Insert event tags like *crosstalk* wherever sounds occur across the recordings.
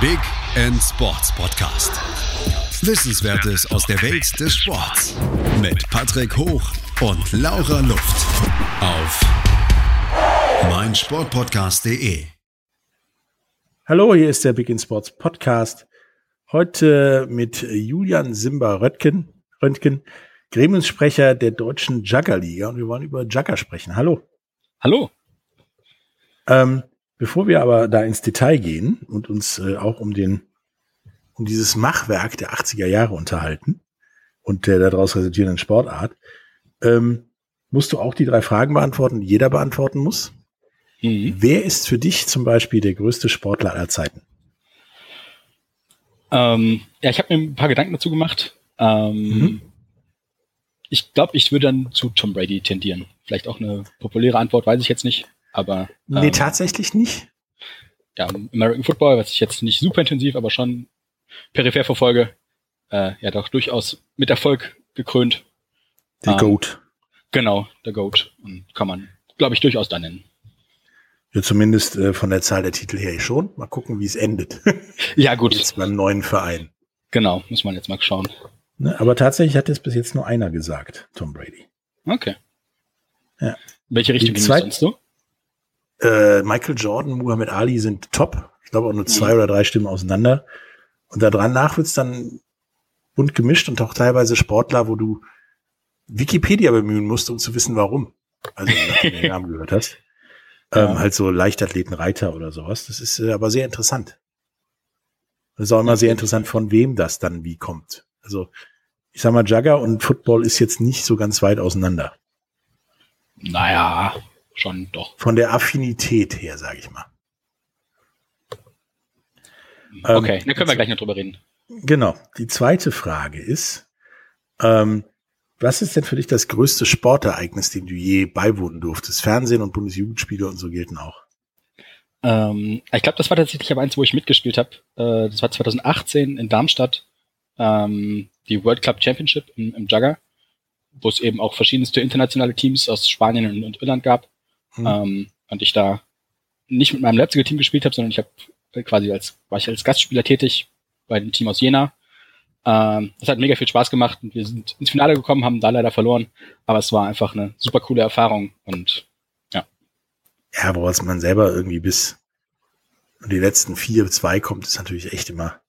Big End Sports Podcast. Wissenswertes aus der Welt des Sports mit Patrick Hoch und Laura Luft auf meinsportpodcast.de. Hallo, hier ist der Big End Sports Podcast. Heute mit Julian Simba-Röttgen, Röntgen, Gremiumssprecher der deutschen Juggerliga. Und wir wollen über Jugger sprechen. Hallo. Hallo. Ähm, bevor wir aber da ins Detail gehen und uns äh, auch um den, um dieses Machwerk der 80er Jahre unterhalten und der daraus resultierenden Sportart, ähm, musst du auch die drei Fragen beantworten, die jeder beantworten muss. Mhm. Wer ist für dich zum Beispiel der größte Sportler aller Zeiten? Ähm, ja, ich habe mir ein paar Gedanken dazu gemacht. Ähm, mhm. Ich glaube, ich würde dann zu Tom Brady tendieren. Vielleicht auch eine populäre Antwort, weiß ich jetzt nicht. Aber. Ähm, nee, tatsächlich nicht. Ja, American Football, was ich jetzt nicht super intensiv, aber schon peripher verfolge, äh, ja doch durchaus mit Erfolg gekrönt. Der ähm, Goat. Genau, der Goat. Und kann man, glaube ich, durchaus da nennen. Ja, zumindest äh, von der Zahl der Titel her schon. Mal gucken, wie es endet. *laughs* ja, gut. Jetzt beim neuen Verein. Genau, muss man jetzt mal schauen. Ne, aber tatsächlich hat es bis jetzt nur einer gesagt, Tom Brady. Okay. Ja. Welche Richtung ging es sonst so? Äh, Michael Jordan, Muhammad Ali sind top. Ich glaube auch nur zwei mhm. oder drei Stimmen auseinander. Und da dran nach wird's dann bunt gemischt und auch teilweise Sportler, wo du Wikipedia bemühen musst, um zu wissen, warum. Also, wenn du den *laughs* Namen gehört hast. Ja. Ähm, halt so Leichtathleten, Reiter oder sowas. Das ist äh, aber sehr interessant. Das ist auch immer sehr interessant, von wem das dann wie kommt. Also, ich sag mal, Jugger und Football ist jetzt nicht so ganz weit auseinander. Naja, schon doch. Von der Affinität her, sage ich mal. Okay, ähm, dann können wir gleich noch drüber reden. Genau. Die zweite Frage ist, ähm, was ist denn für dich das größte Sportereignis, dem du je beiwohnen durftest? Fernsehen und Bundesjugendspiele und so gelten auch. Ähm, ich glaube, das war tatsächlich aber eins, wo ich mitgespielt habe. Äh, das war 2018 in Darmstadt, ähm, die World Club Championship im, im Jugger, wo es eben auch verschiedenste internationale Teams aus Spanien und, und Irland gab. Mhm. Ähm, und ich da nicht mit meinem Leipziger Team gespielt habe, sondern ich habe quasi als, war ich als Gastspieler tätig bei dem Team aus Jena. Ähm, das hat mega viel Spaß gemacht und wir sind ins Finale gekommen, haben da leider verloren, aber es war einfach eine super coole Erfahrung und ja. Ja, woraus man selber irgendwie bis die letzten vier, zwei kommt, ist natürlich echt immer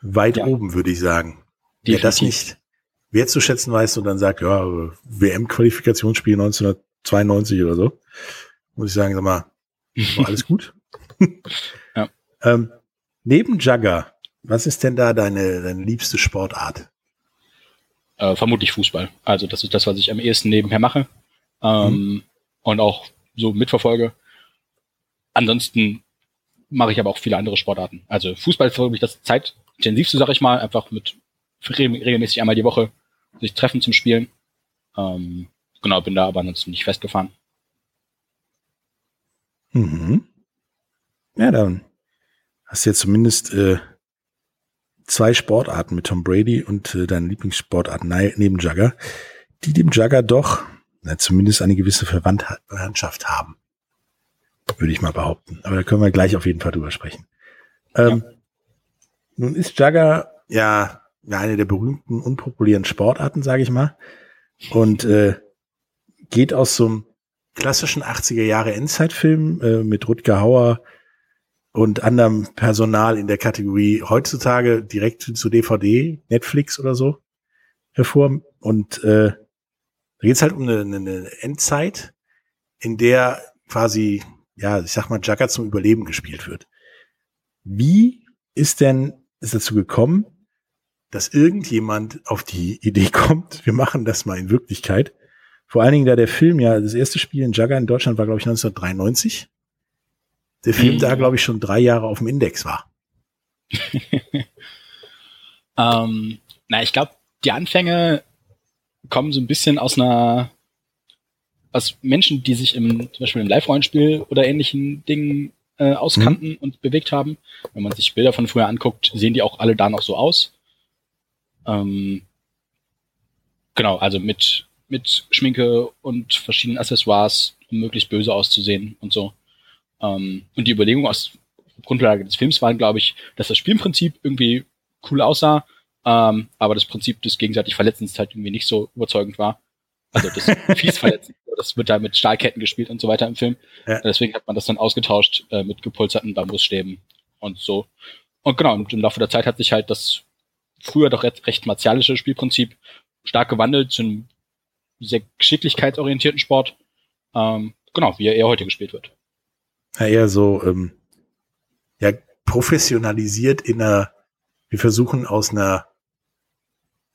weit ja. oben, würde ich sagen. Definitiv. Wer das nicht wertzuschätzen weiß und dann sagt, ja, WM-Qualifikationsspiel 1900 92 oder so. Muss ich sagen, sag mal, war alles gut? *laughs* ja. ähm, neben Jugger, was ist denn da deine, deine liebste Sportart? Äh, vermutlich Fußball. Also das ist das, was ich am ehesten nebenher mache ähm, mhm. und auch so mitverfolge. Ansonsten mache ich aber auch viele andere Sportarten. Also Fußball ist wirklich das zeitintensivste, sag ich mal, einfach mit regelmäßig einmal die Woche sich treffen zum Spielen. Ähm, Genau, bin da aber ansonsten nicht festgefahren. Mhm. Ja, dann hast du jetzt zumindest äh, zwei Sportarten mit Tom Brady und äh, deine Lieblingssportart neben Jugger, die dem Jugger doch na, zumindest eine gewisse Verwandtschaft haben. Würde ich mal behaupten. Aber da können wir gleich auf jeden Fall drüber sprechen. Ähm, ja. Nun ist Jugger ja, ja eine der berühmten, unpopulären Sportarten, sage ich mal. Und äh, geht aus so einem klassischen 80er Jahre Endzeitfilm äh, mit Rutger Hauer und anderem Personal in der Kategorie heutzutage direkt zu DVD, Netflix oder so hervor. Und äh, da geht's halt um eine, eine Endzeit, in der quasi, ja, ich sag mal, Jugger zum Überleben gespielt wird. Wie ist denn es dazu gekommen, dass irgendjemand auf die Idee kommt, wir machen das mal in Wirklichkeit vor allen Dingen, da der Film ja, das erste Spiel in Jugger in Deutschland war, glaube ich, 1993. Der Film mhm. da, glaube ich, schon drei Jahre auf dem Index war. *laughs* ähm, na, ich glaube, die Anfänge kommen so ein bisschen aus einer, aus Menschen, die sich im, zum Beispiel im Live-Rollenspiel oder ähnlichen Dingen äh, auskannten mhm. und bewegt haben. Wenn man sich Bilder von früher anguckt, sehen die auch alle da noch so aus. Ähm, genau, also mit mit Schminke und verschiedenen Accessoires, um möglichst böse auszusehen und so. Ähm, und die Überlegung aus Grundlage des Films waren, glaube ich, dass das Spielprinzip irgendwie cool aussah, ähm, aber das Prinzip des gegenseitig Verletzens halt irgendwie nicht so überzeugend war. Also das *laughs* fies verletzen, das wird da mit Stahlketten gespielt und so weiter im Film. Ja. Deswegen hat man das dann ausgetauscht äh, mit gepolsterten Bambusstäben und so. Und genau, und im Laufe der Zeit hat sich halt das früher doch recht, recht martialische Spielprinzip stark gewandelt zu einem sehr geschicklichkeitsorientierten Sport. Ähm, genau, wie er eher heute gespielt wird. Ja, eher so, ähm, ja, professionalisiert in einer, wir versuchen aus einer,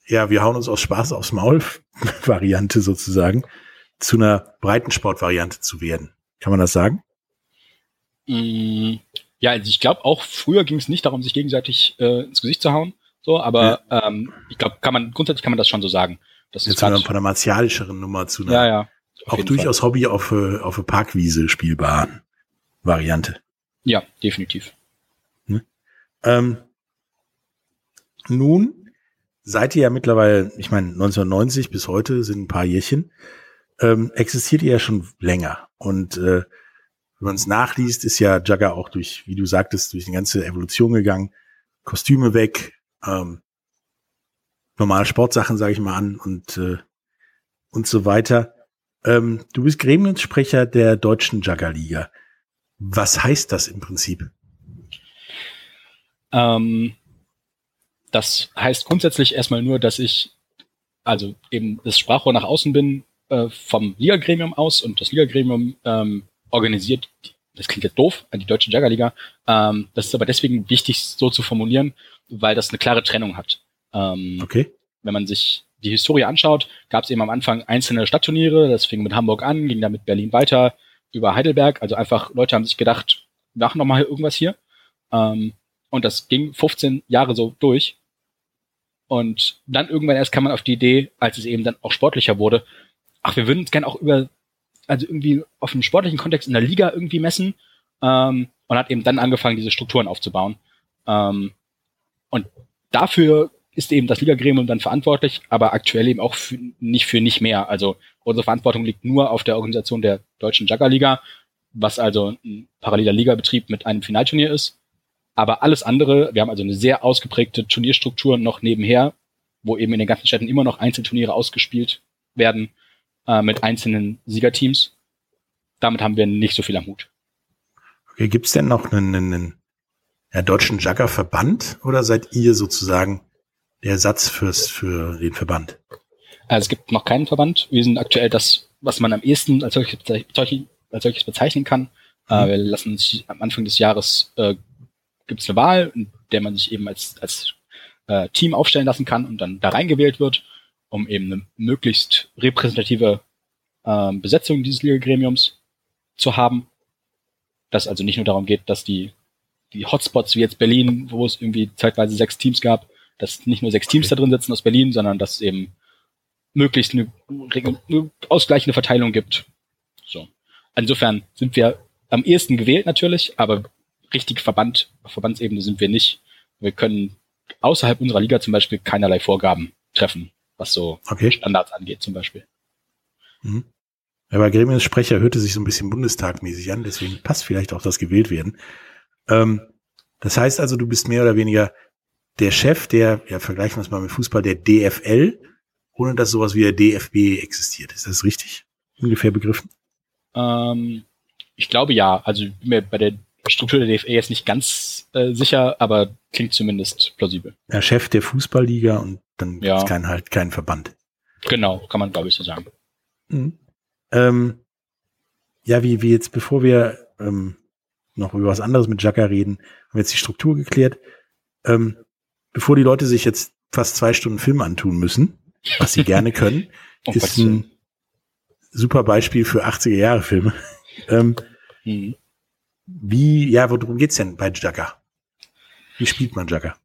ja, wir hauen uns aus Spaß aufs Maul *laughs* Variante sozusagen zu einer Breitensport-Variante zu werden. Kann man das sagen? Mm, ja, also ich glaube auch früher ging es nicht darum, sich gegenseitig äh, ins Gesicht zu hauen, so, aber ja. ähm, ich glaube, kann man grundsätzlich kann man das schon so sagen. Das ist von einer martialischeren Nummer zu einer ja, ja, auch durchaus Fall. Hobby auf, äh, auf eine Parkwiese spielbaren Variante. Ja, definitiv. Ne? Ähm, nun seid ihr ja mittlerweile, ich meine, 1990 bis heute sind ein paar Jährchen, ähm, existiert ihr ja schon länger. Und äh, wenn man es nachliest, ist ja Jugger auch durch, wie du sagtest, durch eine ganze Evolution gegangen. Kostüme weg, ähm, normale Sportsachen, sage ich mal an und äh, und so weiter. Ähm, du bist Gremiumssprecher der deutschen Juggerliga. Was heißt das im Prinzip? Ähm, das heißt grundsätzlich erstmal nur, dass ich also eben das Sprachrohr nach außen bin äh, vom Liga-Gremium aus und das Liga-Gremium ähm, organisiert, das klingt jetzt doof, die deutsche Juggerliga. Ähm, das ist aber deswegen wichtig, so zu formulieren, weil das eine klare Trennung hat. Ähm, okay. Wenn man sich die Historie anschaut, gab es eben am Anfang einzelne Stadtturniere, das fing mit Hamburg an, ging dann mit Berlin weiter, über Heidelberg. Also einfach Leute haben sich gedacht, machen noch mal irgendwas hier. Ähm, und das ging 15 Jahre so durch. Und dann irgendwann erst kam man auf die Idee, als es eben dann auch sportlicher wurde, ach, wir würden uns gerne auch über, also irgendwie auf dem sportlichen Kontext in der Liga irgendwie messen. Ähm, und hat eben dann angefangen, diese Strukturen aufzubauen. Ähm, und dafür ist eben das Liga-Gremium dann verantwortlich, aber aktuell eben auch für, nicht für nicht mehr. Also unsere Verantwortung liegt nur auf der Organisation der deutschen Jugger-Liga, was also ein paralleler Ligabetrieb mit einem Finalturnier ist. Aber alles andere, wir haben also eine sehr ausgeprägte Turnierstruktur noch nebenher, wo eben in den ganzen Städten immer noch Einzelturniere ausgespielt werden äh, mit einzelnen Siegerteams. Damit haben wir nicht so viel am Hut. Okay, gibt's denn noch einen, einen ja, deutschen Jugger-Verband oder seid ihr sozusagen der Satz fürs, für den Verband? Also es gibt noch keinen Verband. Wir sind aktuell das, was man am ehesten als solches, als solches bezeichnen kann. Äh, mhm. Wir lassen uns am Anfang des Jahres äh, gibt es eine Wahl, in der man sich eben als, als äh, Team aufstellen lassen kann und dann da reingewählt wird, um eben eine möglichst repräsentative äh, Besetzung dieses Liga-Gremiums zu haben. Dass also nicht nur darum geht, dass die, die Hotspots wie jetzt Berlin, wo es irgendwie zeitweise sechs Teams gab, dass nicht nur sechs Teams da drin sitzen aus Berlin, sondern dass es eben möglichst eine, eine ausgleichende Verteilung gibt. So. Insofern sind wir am ehesten gewählt natürlich, aber richtig Verband, auf Verbandsebene sind wir nicht. Wir können außerhalb unserer Liga zum Beispiel keinerlei Vorgaben treffen, was so okay. Standards angeht zum Beispiel. Mhm. Ja, bei Gremiumssprecher hörte sich so ein bisschen bundestagmäßig an, deswegen passt vielleicht auch das gewählt werden. Ähm, das heißt also, du bist mehr oder weniger der Chef der, ja, vergleichen wir es mal mit Fußball, der DFL, ohne dass sowas wie der DFB existiert. Ist das richtig? Ungefähr begriffen? Ähm, ich glaube ja. Also mir bei der Struktur der DFL jetzt nicht ganz äh, sicher, aber klingt zumindest plausibel. Der Chef der Fußballliga und dann ja. gibt es kein, halt keinen Verband. Genau, kann man glaube ich so sagen. Mhm. Ähm, ja, wie, wie jetzt, bevor wir ähm, noch über was anderes mit Jacka reden, haben wir jetzt die Struktur geklärt. Ähm, bevor die Leute sich jetzt fast zwei Stunden Film antun müssen, was sie gerne *laughs* können, oh, ist ein super Beispiel für 80er Jahre Filme. *laughs* ähm, mhm. Wie, ja, worum geht's denn bei Jagger? Wie spielt man Jagger?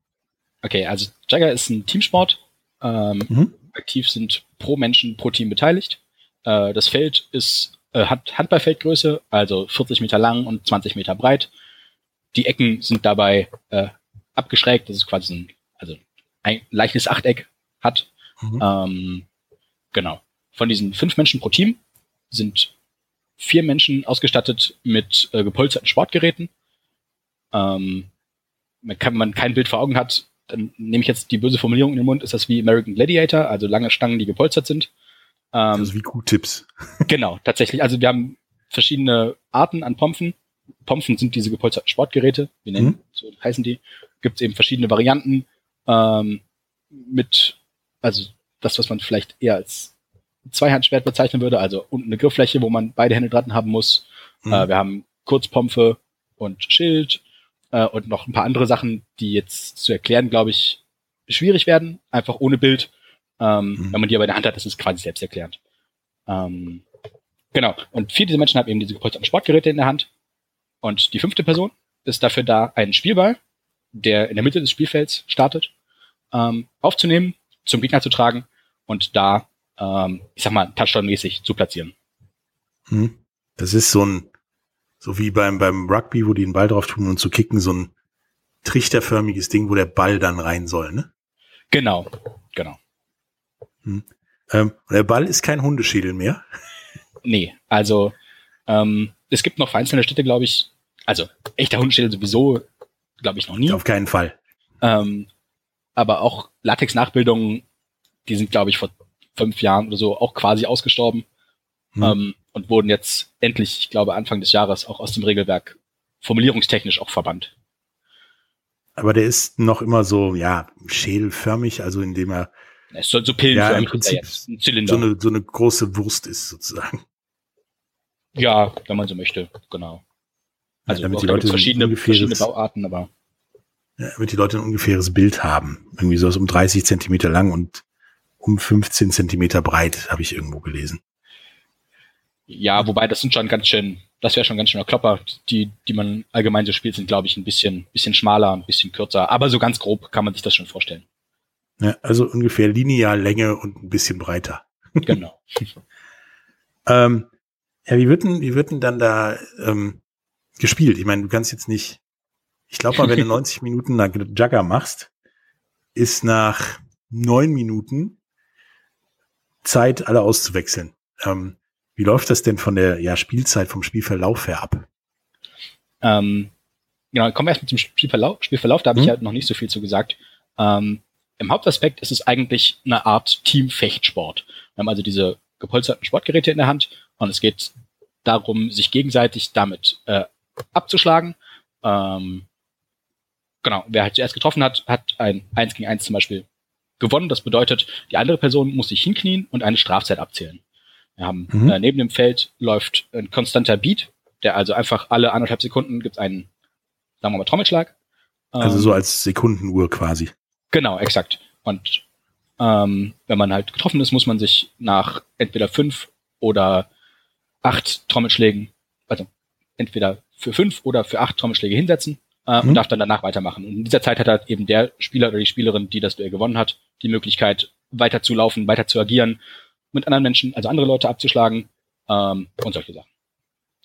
Okay, also Jagger ist ein Teamsport. Ähm, mhm. Aktiv sind pro Menschen pro Team beteiligt. Äh, das Feld ist äh, hat Handballfeldgröße, also 40 Meter lang und 20 Meter breit. Die Ecken sind dabei äh, abgeschrägt. Das ist quasi ein, also ein leichtes Achteck hat. Mhm. Ähm, genau. Von diesen fünf Menschen pro Team sind vier Menschen ausgestattet mit äh, gepolsterten Sportgeräten. Ähm, man kann man kein Bild vor Augen hat, dann nehme ich jetzt die böse Formulierung in den Mund, ist das wie American Gladiator, also lange Stangen, die gepolstert sind. Ähm, also wie Q-Tips. *laughs* genau, tatsächlich. Also wir haben verschiedene Arten an Pompen. Pompen sind diese gepolsterten Sportgeräte, wir nennen, mhm. so heißen die. Gibt es eben verschiedene Varianten ähm, mit, also das, was man vielleicht eher als Zweihandschwert bezeichnen würde, also unten eine Grifffläche, wo man beide Hände dran haben muss. Mhm. Äh, wir haben Kurzpompe und Schild äh, und noch ein paar andere Sachen, die jetzt zu erklären, glaube ich, schwierig werden, einfach ohne Bild. Ähm, mhm. Wenn man die aber in der Hand hat, ist es quasi selbsterklärend. Ähm, genau. Und vier dieser Menschen haben eben diese gepolsterten Sportgeräte in der Hand. Und die fünfte Person ist dafür da, einen Spielball, der in der Mitte des Spielfelds startet, ähm, aufzunehmen, zum Gegner zu tragen und da, ähm, ich sag mal, Touchdown-mäßig zu platzieren. Mhm. Das ist so ein, so wie beim, beim Rugby, wo die den Ball drauf tun und zu kicken, so ein trichterförmiges Ding, wo der Ball dann rein soll, ne? Genau, genau. Hm. Ähm, der Ball ist kein Hundeschädel mehr. Nee, also ähm, es gibt noch einzelne Städte, glaube ich, also echter Hundeschädel sowieso, glaube ich, noch nie. Auf keinen Fall. Ähm, aber auch Latex-Nachbildungen, die sind, glaube ich, vor fünf Jahren oder so auch quasi ausgestorben. Hm. Ähm, und wurden jetzt endlich, ich glaube, Anfang des Jahres auch aus dem Regelwerk formulierungstechnisch auch verbannt. Aber der ist noch immer so, ja, schädelförmig, also indem er es soll so pillenförmig ja, im Prinzip ein Zylinder. So eine, so eine große Wurst ist sozusagen. Ja, wenn man so möchte, genau. Also ja, damit die Leute verschiedene, verschiedene Bauarten, aber damit die Leute ein ungefähres Bild haben. Irgendwie so um 30 Zentimeter lang und um 15 Zentimeter breit, habe ich irgendwo gelesen. Ja, wobei das sind schon ganz schön, das wäre schon ganz schöner Klopper. Die, die man allgemein so spielt, sind, glaube ich, ein bisschen, bisschen schmaler, ein bisschen kürzer. Aber so ganz grob kann man sich das schon vorstellen. Ja, also ungefähr linear Länge und ein bisschen breiter. Genau. *laughs* ähm, ja, wie wird denn, wie wird denn dann da ähm, gespielt? Ich meine, du kannst jetzt nicht, ich glaube mal, wenn du *laughs* 90 Minuten nach Jugger machst, ist nach neun Minuten Zeit, alle auszuwechseln. Ähm, wie läuft das denn von der ja, Spielzeit, vom Spielverlauf her ab? Ähm, genau, kommen wir erst mit dem Spielverlauf. Spielverlauf, da habe hm? ich ja noch nicht so viel zu gesagt. Ähm, Im Hauptaspekt ist es eigentlich eine Art Teamfechtsport. Wir haben also diese gepolsterten Sportgeräte in der Hand und es geht darum, sich gegenseitig damit äh, abzuschlagen. Ähm, genau, wer halt zuerst getroffen hat, hat ein 1 gegen 1 zum Beispiel gewonnen. Das bedeutet, die andere Person muss sich hinknien und eine Strafzeit abzählen. Wir haben mhm. äh, neben dem Feld läuft ein konstanter Beat, der also einfach alle anderthalb Sekunden gibt einen, sagen wir mal, Trommelschlag. Also ähm, so als Sekundenuhr quasi. Genau, exakt. Und ähm, wenn man halt getroffen ist, muss man sich nach entweder fünf oder acht Trommelschlägen, also entweder für fünf oder für acht Trommelschläge hinsetzen äh, mhm. und darf dann danach weitermachen. Und in dieser Zeit hat halt eben der Spieler oder die Spielerin, die das Duell gewonnen hat, die Möglichkeit, weiter zu laufen, weiter zu agieren mit anderen Menschen, also andere Leute abzuschlagen ähm, und solche Sachen.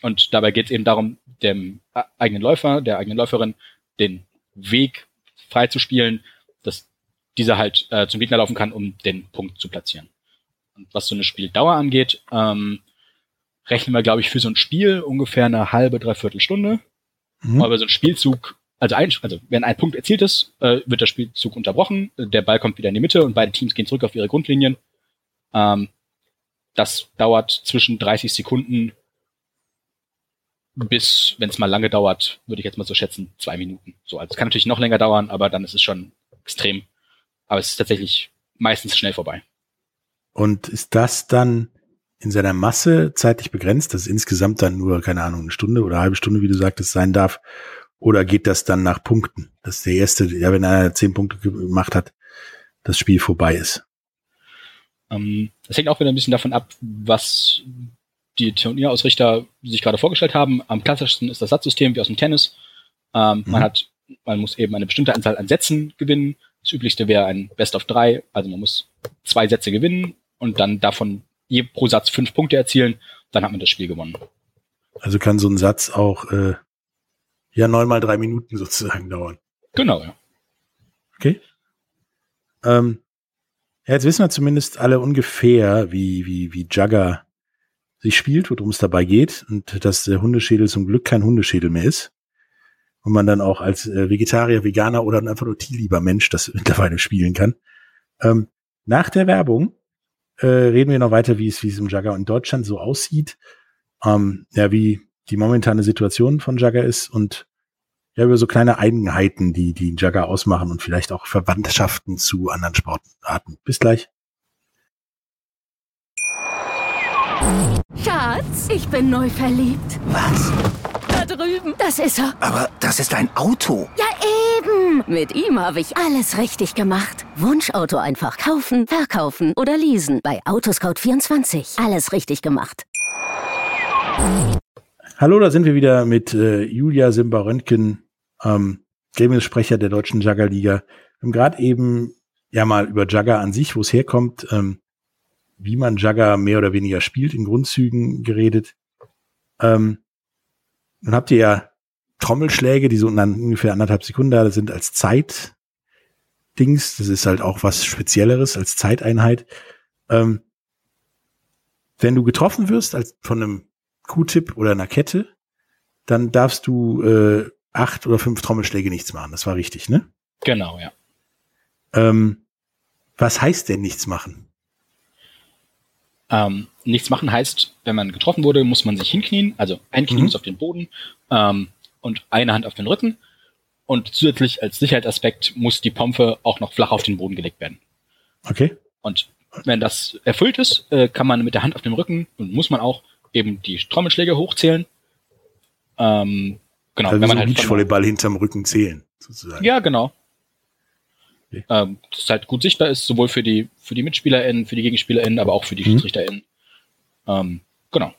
Und dabei geht es eben darum, dem eigenen Läufer, der eigenen Läuferin den Weg frei zu spielen, dass dieser halt äh, zum Gegner laufen kann, um den Punkt zu platzieren. Und was so eine Spieldauer angeht, ähm, rechnen wir, glaube ich, für so ein Spiel ungefähr eine halbe, dreiviertel Stunde. Mhm. Aber so ein Spielzug, also, ein, also wenn ein Punkt erzielt ist, äh, wird der Spielzug unterbrochen, der Ball kommt wieder in die Mitte und beide Teams gehen zurück auf ihre Grundlinien ähm, das dauert zwischen 30 Sekunden bis, wenn es mal lange dauert, würde ich jetzt mal so schätzen, zwei Minuten. So, also es kann natürlich noch länger dauern, aber dann ist es schon extrem. Aber es ist tatsächlich meistens schnell vorbei. Und ist das dann in seiner Masse zeitlich begrenzt, dass es insgesamt dann nur, keine Ahnung, eine Stunde oder eine halbe Stunde, wie du sagtest, sein darf? Oder geht das dann nach Punkten? Dass der erste, ja, wenn einer zehn Punkte gemacht hat, das Spiel vorbei ist? Ähm, das hängt auch wieder ein bisschen davon ab, was die Turnierausrichter sich gerade vorgestellt haben. Am klassischsten ist das Satzsystem wie aus dem Tennis. Ähm, mhm. Man hat, man muss eben eine bestimmte Anzahl an Sätzen gewinnen. Das üblichste wäre ein Best of drei, also man muss zwei Sätze gewinnen und dann davon je pro Satz fünf Punkte erzielen, dann hat man das Spiel gewonnen. Also kann so ein Satz auch äh, ja neun mal drei Minuten *laughs* sozusagen dauern. Genau, ja. Okay. Ähm, ja, jetzt wissen wir zumindest alle ungefähr, wie, wie, wie Jugger sich spielt, worum es dabei geht und dass der Hundeschädel zum Glück kein Hundeschädel mehr ist. und man dann auch als äh, Vegetarier, Veganer oder einfach nur tierlieber Mensch das *laughs* mittlerweile spielen kann. Ähm, nach der Werbung äh, reden wir noch weiter, wie es, wie es im Jagger in Deutschland so aussieht. Ähm, ja, wie die momentane Situation von Jagger ist und ja, über so kleine Eigenheiten, die die Jagger ausmachen und vielleicht auch Verwandtschaften zu anderen Sportarten. Bis gleich. Schatz, ich bin neu verliebt. Was? Da drüben. Das ist er. Aber das ist ein Auto. Ja, eben. Mit ihm habe ich alles richtig gemacht. Wunschauto einfach kaufen, verkaufen oder leasen. Bei Autoscout24. Alles richtig gemacht. Hallo, da sind wir wieder mit äh, Julia Simba-Röntgen, ähm, Gremiumsprecher der Deutschen Juggerliga. Wir haben gerade eben ja mal über Jugger an sich, wo es herkommt, ähm, wie man Jugger mehr oder weniger spielt, in Grundzügen geredet. Ähm, dann habt ihr ja Trommelschläge, die so ungefähr anderthalb Sekunden da sind als Zeitdings. Das ist halt auch was Spezielleres als Zeiteinheit. Ähm, wenn du getroffen wirst als von einem Q-Tip oder einer Kette, dann darfst du äh, acht oder fünf Trommelschläge nichts machen. Das war richtig, ne? Genau, ja. Ähm, was heißt denn nichts machen? Ähm, nichts machen heißt, wenn man getroffen wurde, muss man sich hinknien, also ein Knie Mhm. muss auf den Boden ähm, und eine Hand auf den Rücken. Und zusätzlich als Sicherheitsaspekt muss die Pompe auch noch flach auf den Boden gelegt werden. Okay. Und wenn das erfüllt ist, äh, kann man mit der Hand auf dem Rücken und muss man auch eben die Trommelschläge hochzählen. Ähm, genau, Also wenn so man halt von- Beachvolleyball hinterm Rücken zählen, sozusagen. Ja, genau. Okay. Ähm, dass es halt gut sichtbar ist, sowohl für die, für die MitspielerInnen, für die GegenspielerInnen, aber auch für die Mhm. SchiedsrichterInnen. Ähm, genau.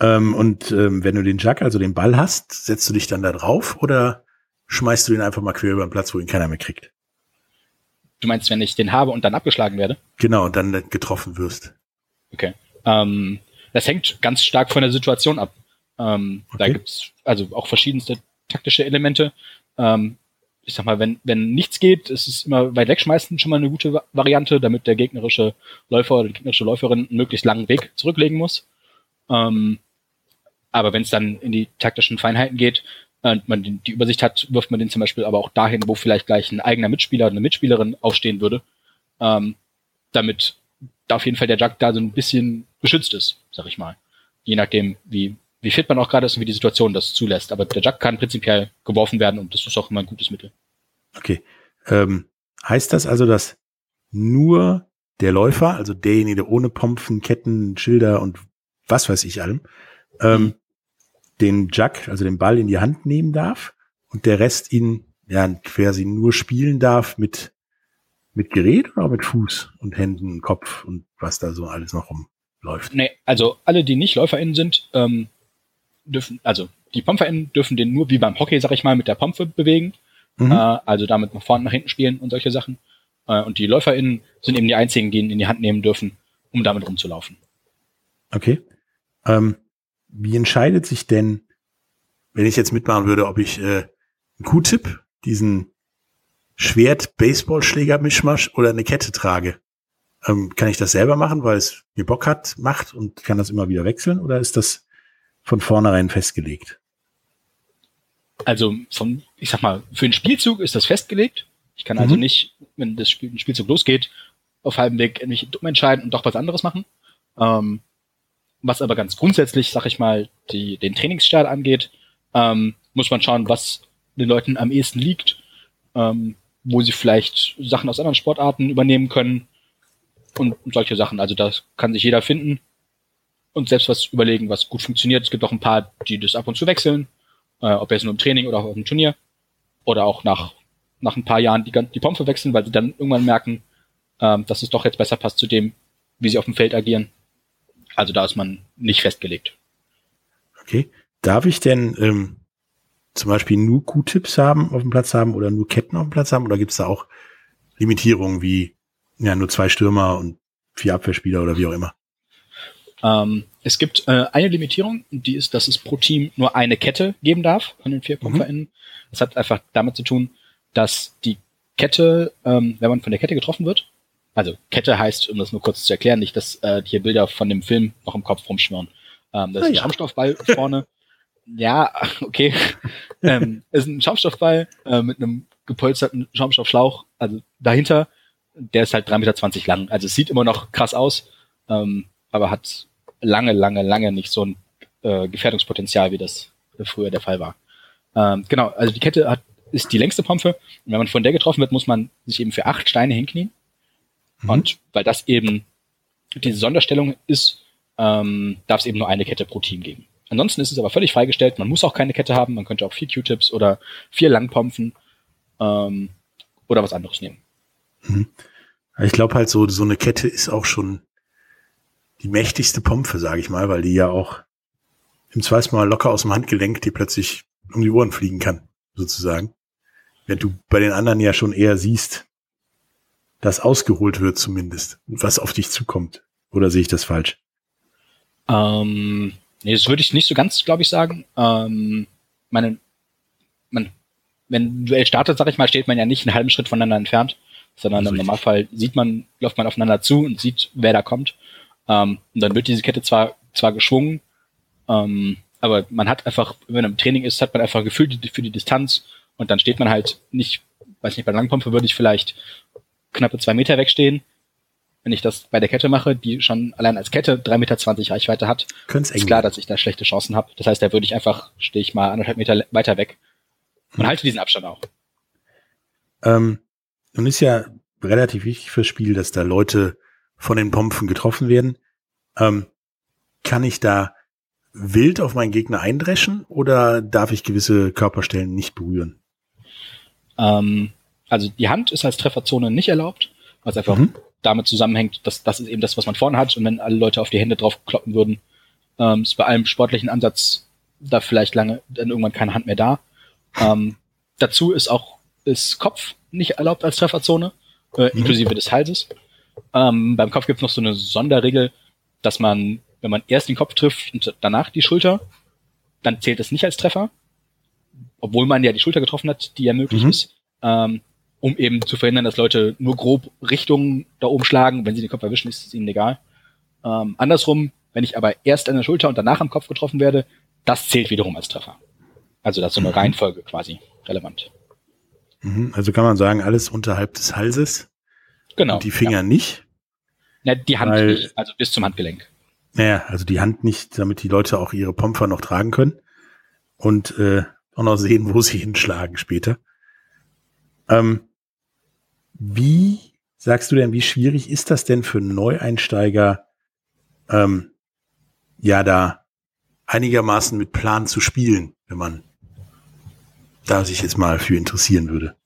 Ähm, und ähm, wenn du den Jack, also den Ball hast, setzt du dich dann da drauf oder schmeißt du den einfach mal quer über den Platz, wo ihn keiner mehr kriegt? Du meinst, wenn ich den habe und dann abgeschlagen werde? Genau, und dann getroffen wirst. Okay. Ähm, das hängt ganz stark von der Situation ab. Ähm, Da Okay. gibt's also auch verschiedenste taktische Elemente. Ähm, ich sag mal, wenn, wenn nichts geht, ist es immer weit wegschmeißen schon mal eine gute Va- Variante, damit der gegnerische Läufer oder die gegnerische Läuferin einen möglichst langen Weg zurücklegen muss. Ähm, aber wenn es dann in die taktischen Feinheiten geht, und man die, die Übersicht hat, wirft man den zum Beispiel aber auch dahin, wo vielleicht gleich ein eigener Mitspieler oder eine Mitspielerin aufstehen würde, ähm, damit da auf jeden Fall der Jug da so ein bisschen geschützt ist, sag ich mal. Je nachdem, wie, wie fit man auch gerade ist und wie die Situation das zulässt. Aber der Jug kann prinzipiell geworfen werden und das ist auch immer ein gutes Mittel. Okay. Ähm, heißt das also, dass nur der Läufer, also derjenige, der ohne Pompen, Ketten, Schilder und was weiß ich allem, ähm, den Jack, also den Ball in die Hand nehmen darf und der Rest ihn ja quasi nur spielen darf mit mit Gerät oder auch mit Fuß und Händen, Kopf und was da so alles noch rumläuft. Nee, also alle, die nicht LäuferInnen sind, ähm, dürfen, also die PompferInnen dürfen den nur wie beim Hockey, sag ich mal, mit der Pompe bewegen. Mhm. Äh, also damit nach vorne, nach hinten spielen und solche Sachen. Äh, und die LäuferInnen sind eben die einzigen, die ihn in die Hand nehmen dürfen, um damit rumzulaufen. Okay. Ähm, wie entscheidet sich denn, wenn ich jetzt mitmachen würde, ob ich äh, einen Q-Tip, diesen Schwert-Baseballschläger-Mischmasch oder eine Kette trage? Ähm, kann ich das selber machen, weil es mir Bock hat, macht und kann das immer wieder wechseln oder ist das von vornherein festgelegt? Also von, ich sag mal, für einen Spielzug ist das festgelegt. Ich kann also Mhm. nicht, wenn das Spiel, ein Spielzug losgeht, auf halbem Weg mich dumm entscheiden und doch was anderes machen. Ähm, was aber ganz grundsätzlich, sag ich mal, die, den Trainingsstart angeht, ähm, muss man schauen, was den Leuten am ehesten liegt, ähm, wo sie vielleicht Sachen aus anderen Sportarten übernehmen können und solche Sachen. Also das kann sich jeder finden und selbst was überlegen, was gut funktioniert. Es gibt auch ein paar, die das ab und zu wechseln, äh, ob jetzt nur im Training oder auch auf dem Turnier oder auch nach, nach ein paar Jahren die, die Pompe wechseln, weil sie dann irgendwann merken, ähm, dass es doch jetzt besser passt zu dem, wie sie auf dem Feld agieren. Also da ist man nicht festgelegt. Okay. Darf ich denn ähm, zum Beispiel nur Q-Tips haben auf dem Platz haben oder nur Ketten auf dem Platz haben oder gibt es da auch Limitierungen wie ja nur zwei Stürmer und vier Abwehrspieler oder wie auch immer? Ähm, es gibt äh, eine Limitierung, die ist, dass es pro Team nur eine Kette geben darf von den vier Mhm. PumpferInnen. Das hat einfach damit zu tun, dass die Kette, ähm, wenn man von der Kette getroffen wird, also Kette heißt, um das nur kurz zu erklären, nicht, dass äh, hier Bilder von dem Film noch im Kopf rumschwirren. Ähm, das Ah, ist ein ja. Schaumstoffball *laughs* vorne Ja, okay. *laughs* ähm, ist ein Schaumstoffball äh, mit einem gepolsterten Schaumstoffschlauch, also dahinter. Der ist halt 3,20 Meter lang. Also es sieht immer noch krass aus, ähm, aber hat lange, lange, lange nicht so ein äh, Gefährdungspotenzial, wie das früher der Fall war. Ähm, genau, also die Kette hat, ist die längste Pompe. Und wenn man von der getroffen wird, muss man sich eben für acht Steine hinknien. Mhm. Und weil das eben diese Sonderstellung ist, ähm, darf es eben nur eine Kette pro Team geben. Ansonsten ist es aber völlig freigestellt. Man muss auch keine Kette haben. Man könnte auch vier Q-Tips oder vier Langpompfen ähm, oder was anderes nehmen. Mhm. Ich glaube halt so, so eine Kette ist auch schon die mächtigste Pompe, sage ich mal, weil die ja auch im Zweifel mal locker aus dem Handgelenk die plötzlich um die Ohren fliegen kann, sozusagen. Wenn du bei den anderen ja schon eher siehst, dass ausgeholt wird zumindest, was auf dich zukommt. Oder sehe ich das falsch? Ähm, nee, das würde ich nicht so ganz, glaube ich, sagen. Ähm, meine, man, wenn ein Duell startet, sag ich mal, steht man ja nicht einen halben Schritt voneinander entfernt, sondern im Normalfall sieht man, läuft man aufeinander zu und sieht, wer da kommt. Ähm, und dann wird diese Kette zwar, zwar geschwungen, ähm, aber man hat einfach, wenn man im Training ist, hat man einfach ein Gefühl für die Distanz und dann steht man halt nicht, weiß nicht, bei Langpumpe würde ich vielleicht knappe zwei Meter wegstehen. Wenn ich das bei der Kette mache, die schon allein als Kette drei Meter zwanzig Reichweite hat, Können's ist klar, dass ich da schlechte Chancen habe. Das heißt, da würde ich einfach, stehe ich mal anderthalb Meter weiter weg und hm. halte diesen Abstand auch. Ähm, nun ist ja relativ wichtig fürs Spiel, dass da Leute von den Pompen getroffen werden. Ähm, kann ich da wild auf meinen Gegner eindreschen oder darf ich gewisse Körperstellen nicht berühren? Ähm, also die Hand ist als Trefferzone nicht erlaubt, was einfach mhm. damit zusammenhängt, dass das ist eben das, was man vorne hat und wenn alle Leute auf die Hände drauf kloppen würden, ähm, ist bei allem sportlichen Ansatz da vielleicht lange dann irgendwann keine Hand mehr da. Ähm, dazu ist auch ist Kopf nicht erlaubt als Trefferzone, äh, mhm. inklusive des Halses. Ähm, beim Kopf gibt es noch so eine Sonderregel, dass man wenn man erst den Kopf trifft und danach die Schulter, dann zählt es nicht als Treffer, obwohl man ja die Schulter getroffen hat, die ja möglich mhm. ist, ähm, um eben zu verhindern, dass Leute nur grob Richtungen da oben schlagen. Wenn sie den Kopf erwischen, ist es ihnen egal. Ähm, andersrum, wenn ich aber erst an der Schulter und danach am Kopf getroffen werde, das zählt wiederum als Treffer. Also das ist so eine mhm. Reihenfolge quasi relevant. Mhm. Also kann man sagen, alles unterhalb des Halses. Genau. Und die Finger ja. nicht. Ja, die Hand weil, nicht, also bis zum Handgelenk. Naja, also die Hand nicht, damit die Leute auch ihre Pomper noch tragen können und äh, auch noch sehen, wo sie *laughs* hinschlagen später. Ähm, wie sagst du denn, wie schwierig ist das denn für Neueinsteiger, ähm, ja, da einigermaßen mit Plan zu spielen, wenn man da sich jetzt mal für interessieren würde?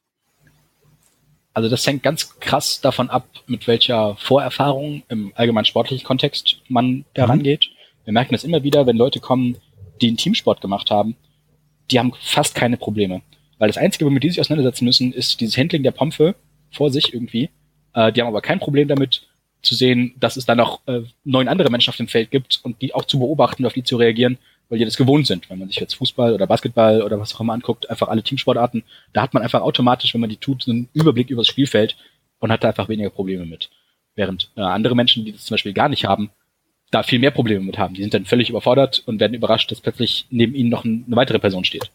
Also das hängt ganz krass davon ab, mit welcher Vorerfahrung im allgemeinen sportlichen Kontext man da rangeht. Mhm. Wir merken das immer wieder, wenn Leute kommen, die einen Teamsport gemacht haben, die haben fast keine Probleme. Weil das Einzige, womit die sich auseinandersetzen müssen, ist dieses Handling der Pompe vor sich irgendwie. Äh, die haben aber kein Problem damit zu sehen, dass es da noch äh, neun andere Menschen auf dem Feld gibt und die auch zu beobachten, auf die zu reagieren weil die das gewohnt sind. Wenn man sich jetzt Fußball oder Basketball oder was auch immer anguckt, einfach alle Teamsportarten, da hat man einfach automatisch, wenn man die tut, einen Überblick übers Spielfeld und hat da einfach weniger Probleme mit. Während äh, andere Menschen, die das zum Beispiel gar nicht haben, da viel mehr Probleme mit haben. Die sind dann völlig überfordert und werden überrascht, dass plötzlich neben ihnen noch eine weitere Person steht.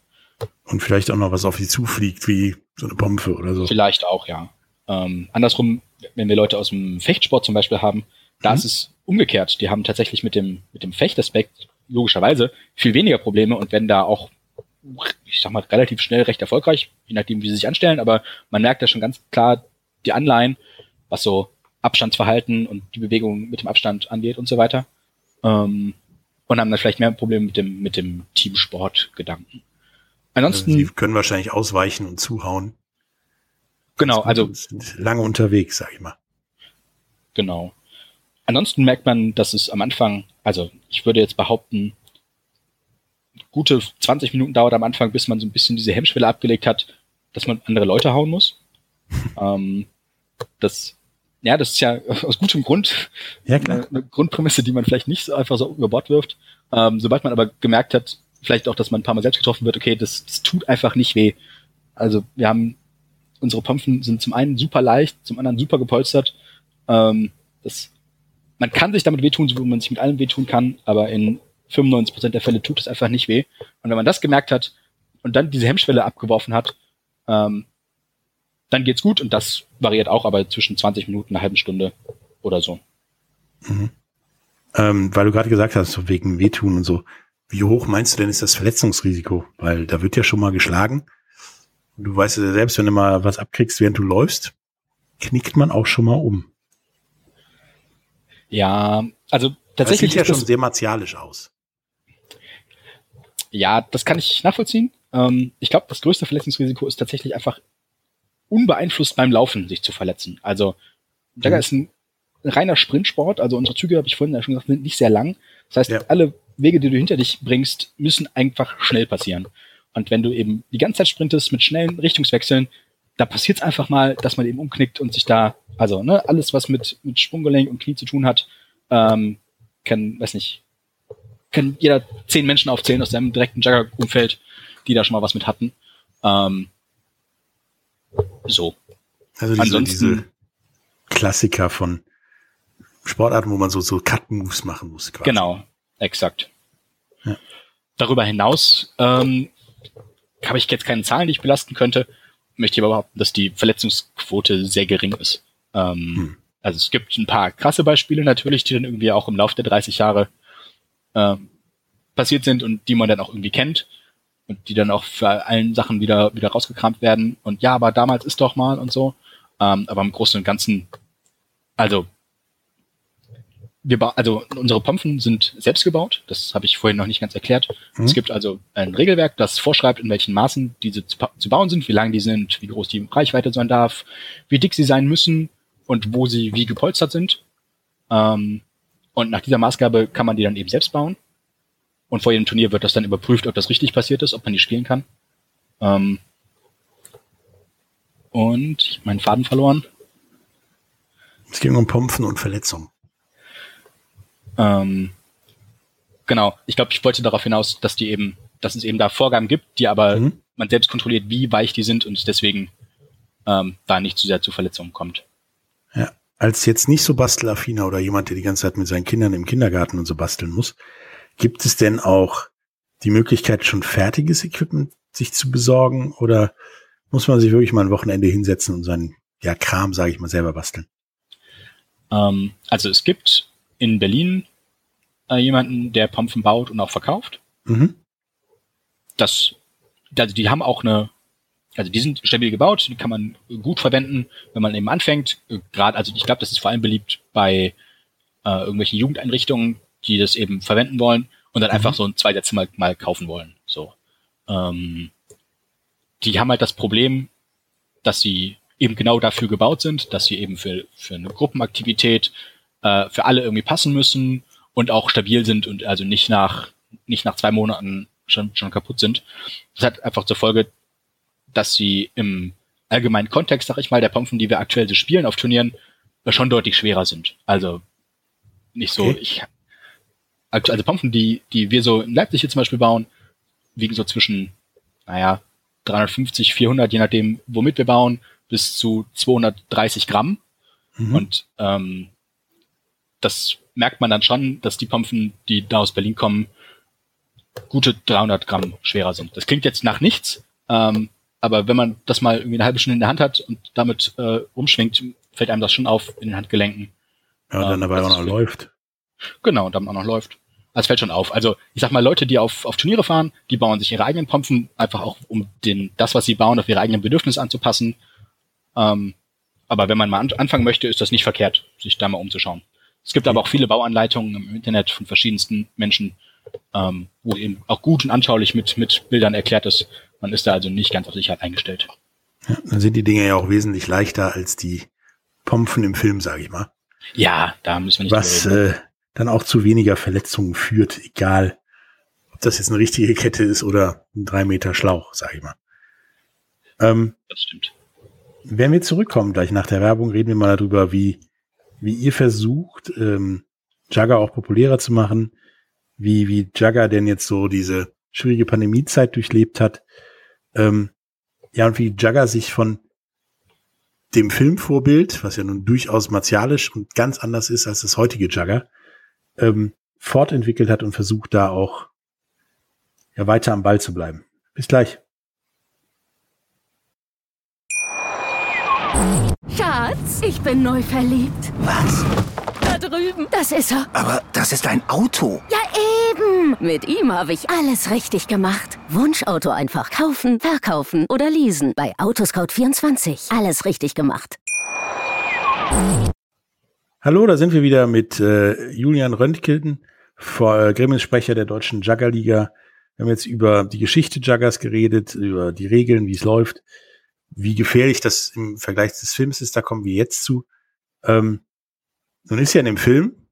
Und vielleicht auch noch was auf sie zufliegt, wie so eine Pompe oder so. Vielleicht auch, ja. Ähm, andersrum, wenn wir Leute aus dem Fechtsport zum Beispiel haben, da mhm. ist es umgekehrt. Die haben tatsächlich mit dem, mit dem Fechtaspekt logischerweise viel weniger Probleme und werden da auch, ich sag mal, relativ schnell recht erfolgreich, je nachdem, wie sie sich anstellen, aber man merkt da schon ganz klar die Anleihen, was so Abstandsverhalten und die Bewegung mit dem Abstand angeht und so weiter. Ähm, und haben dann vielleicht mehr Probleme mit dem, mit dem Teamsport-Gedanken. Ansonsten. Sie können wahrscheinlich ausweichen und zuhauen. Genau, also. Sind lange unterwegs, sag ich mal. Genau. Ansonsten merkt man, dass es am Anfang, also ich würde jetzt behaupten, gute 20 Minuten dauert am Anfang, bis man so ein bisschen diese Hemmschwelle abgelegt hat, dass man andere Leute hauen muss. *laughs* ähm, das, ja, das ist ja aus gutem Grund ja, klar. eine, Grundprämisse, die man vielleicht nicht so einfach so über Bord wirft. Ähm, sobald man aber gemerkt hat, vielleicht auch, dass man ein paar Mal selbst getroffen wird, okay, das, das tut einfach nicht weh. Also wir haben, unsere Pompen sind zum einen super leicht, zum anderen super gepolstert. Ähm, das man kann sich damit wehtun, so wie man sich mit allem wehtun kann, aber in 95% der Fälle tut es einfach nicht weh. Und wenn man das gemerkt hat und dann diese Hemmschwelle abgeworfen hat, ähm, dann geht's gut und das variiert auch aber zwischen 20 Minuten, einer halben Stunde oder so. Mhm. Ähm, weil du gerade gesagt hast, wegen Wehtun und so. Wie hoch meinst du denn ist das Verletzungsrisiko? Weil da wird ja schon mal geschlagen. Du weißt ja selbst, wenn du mal was abkriegst, während du läufst, knickt man auch schon mal um. Ja, also tatsächlich. Das sieht ja schon sehr martialisch aus. Ja, das kann ich nachvollziehen. Ähm, ich glaube, das größte Verletzungsrisiko ist tatsächlich einfach unbeeinflusst beim Laufen sich zu verletzen. Also Jagger mhm. ist ein reiner Sprintsport, also unsere Züge, habe ich vorhin ja schon gesagt, sind nicht sehr lang. Das heißt, ja. alle Wege, die du hinter dich bringst, müssen einfach schnell passieren. Und wenn du eben die ganze Zeit sprintest mit schnellen Richtungswechseln, da passiert es einfach mal, dass man eben umknickt und sich da, also ne, alles, was mit, mit Sprunggelenk und Knie zu tun hat, ähm, kann, weiß nicht, kann jeder zehn Menschen aufzählen aus seinem direkten Jagger-Umfeld, die da schon mal was mit hatten. Ähm, so. Also diese, Ansonsten, diese Klassiker von Sportarten, wo man so, so Cut-Moves machen muss. Quasi. Genau, exakt. Ja. Darüber hinaus ähm, habe ich jetzt keine Zahlen, die ich belasten könnte, möchte ich aber behaupten, dass die Verletzungsquote sehr gering ist. Ähm, hm. Also es gibt ein paar krasse Beispiele natürlich, die dann irgendwie auch im Laufe der 30 Jahre äh, passiert sind und die man dann auch irgendwie kennt und die dann auch für allen Sachen wieder wieder rausgekramt werden und ja, aber damals ist doch mal und so. Ähm, aber im Großen und Ganzen, also wir also unsere Pompen sind selbst gebaut. Das habe ich vorhin noch nicht ganz erklärt. Mhm. Es gibt also ein Regelwerk, das vorschreibt, in welchen Maßen diese zu, zu, bauen sind, wie lang die sind, wie groß die Reichweite sein darf, wie dick sie sein müssen und wo sie wie gepolstert sind. Ähm, und nach dieser Maßgabe kann man die dann eben selbst bauen. Und vor jedem Turnier wird das dann überprüft, ob das richtig passiert ist, ob man die spielen kann. Ähm, und ich meinen Faden verloren. Es ging um Pompen und Verletzungen. Ähm, genau, ich glaube, ich wollte darauf hinaus, dass die eben, dass es eben da Vorgaben gibt, die aber mhm. man selbst kontrolliert, wie weich die sind und deswegen ähm, da nicht zu sehr zu Verletzungen kommt. Ja, als jetzt nicht so bastelaffiner oder jemand, der die ganze Zeit mit seinen Kindern im Kindergarten und so basteln muss, gibt es denn auch die Möglichkeit, schon fertiges Equipment sich zu besorgen oder muss man sich wirklich mal ein Wochenende hinsetzen und seinen ja, Kram, sage ich mal, selber basteln? Ähm, also es gibt in Berlin äh, jemanden, der Pompen baut und auch verkauft. Mhm. Das, also die haben auch eine, also die sind stabil gebaut, die kann man gut verwenden, wenn man eben anfängt. Gerade, also ich glaube, das ist vor allem beliebt bei äh, irgendwelchen Jugendeinrichtungen, die das eben verwenden wollen und dann mhm. einfach so ein zwei Sätze mal, mal kaufen wollen. So. Ähm, die haben halt das Problem, dass sie eben genau dafür gebaut sind, dass sie eben für, für eine Gruppenaktivität äh, für alle irgendwie passen müssen und auch stabil sind und also nicht nach, nicht nach zwei Monaten schon, schon kaputt sind. Das hat einfach zur Folge, dass sie im allgemeinen Kontext, sag ich mal, der Pompen, die wir aktuell so spielen auf Turnieren, schon deutlich schwerer sind. Also nicht so, okay. ich also Pompen, die, die wir so in Leipzig hier zum Beispiel bauen, wiegen so zwischen, naja, 350, 400, je nachdem, womit wir bauen, bis zu 230 Gramm. Mhm. Und ähm, das merkt man dann schon, dass die Pompen, die da aus Berlin kommen, gute 300 Gramm schwerer sind. Das klingt jetzt nach nichts, ähm, aber wenn man das mal irgendwie eine halbe Stunde in der Hand hat und damit äh, rumschwingt, fällt einem das schon auf in den Handgelenken. Ja, und dann ähm, dabei auch noch läuft. Genau, und dann auch noch läuft. Das fällt schon auf. Also ich sag mal, Leute, die auf, auf Turniere fahren, die bauen sich ihre eigenen Pompen, einfach auch um den, das, was sie bauen, auf ihre eigenen Bedürfnisse anzupassen. Ähm, aber wenn man mal an, anfangen möchte, ist das nicht verkehrt, sich da mal umzuschauen. Es gibt aber auch viele Bauanleitungen im Internet von verschiedensten Menschen, ähm, wo eben auch gut und anschaulich mit, mit Bildern erklärt ist. Man ist da also nicht ganz auf Sicherheit eingestellt. Ja, dann sind die Dinge ja auch wesentlich leichter als die Pompen im Film, sage ich mal. Ja, da müssen wir nicht Was äh, dann auch zu weniger Verletzungen führt, egal ob das jetzt eine richtige Kette ist oder ein drei Meter Schlauch, sage ich mal. Ähm, das stimmt. Wenn wir zurückkommen, gleich nach der Werbung, reden wir mal darüber, wie wie ihr versucht, ähm, Jagger auch populärer zu machen, wie, wie Jagger denn jetzt so diese schwierige Pandemiezeit durchlebt hat. Ähm, ja, und wie Jagger sich von dem Filmvorbild, was ja nun durchaus martialisch und ganz anders ist als das heutige Jagger, ähm, fortentwickelt hat und versucht da auch ja, weiter am Ball zu bleiben. Bis gleich. Schatz, ich bin neu verliebt. Was? Da drüben. Das ist er. Aber das ist ein Auto. Ja, eben. Mit ihm habe ich alles richtig gemacht. Wunschauto einfach kaufen, verkaufen oder leasen. Bei Autoscout24. Alles richtig gemacht. Hallo, da sind wir wieder mit äh, Julian Röntgen, vor, äh, Gremiensprecher der deutschen Juggerliga. Wir haben jetzt über die Geschichte Juggers geredet, über die Regeln, wie es läuft, wie gefährlich das im Vergleich des Films ist. Da kommen wir jetzt zu. Ähm, nun ist ja in dem Film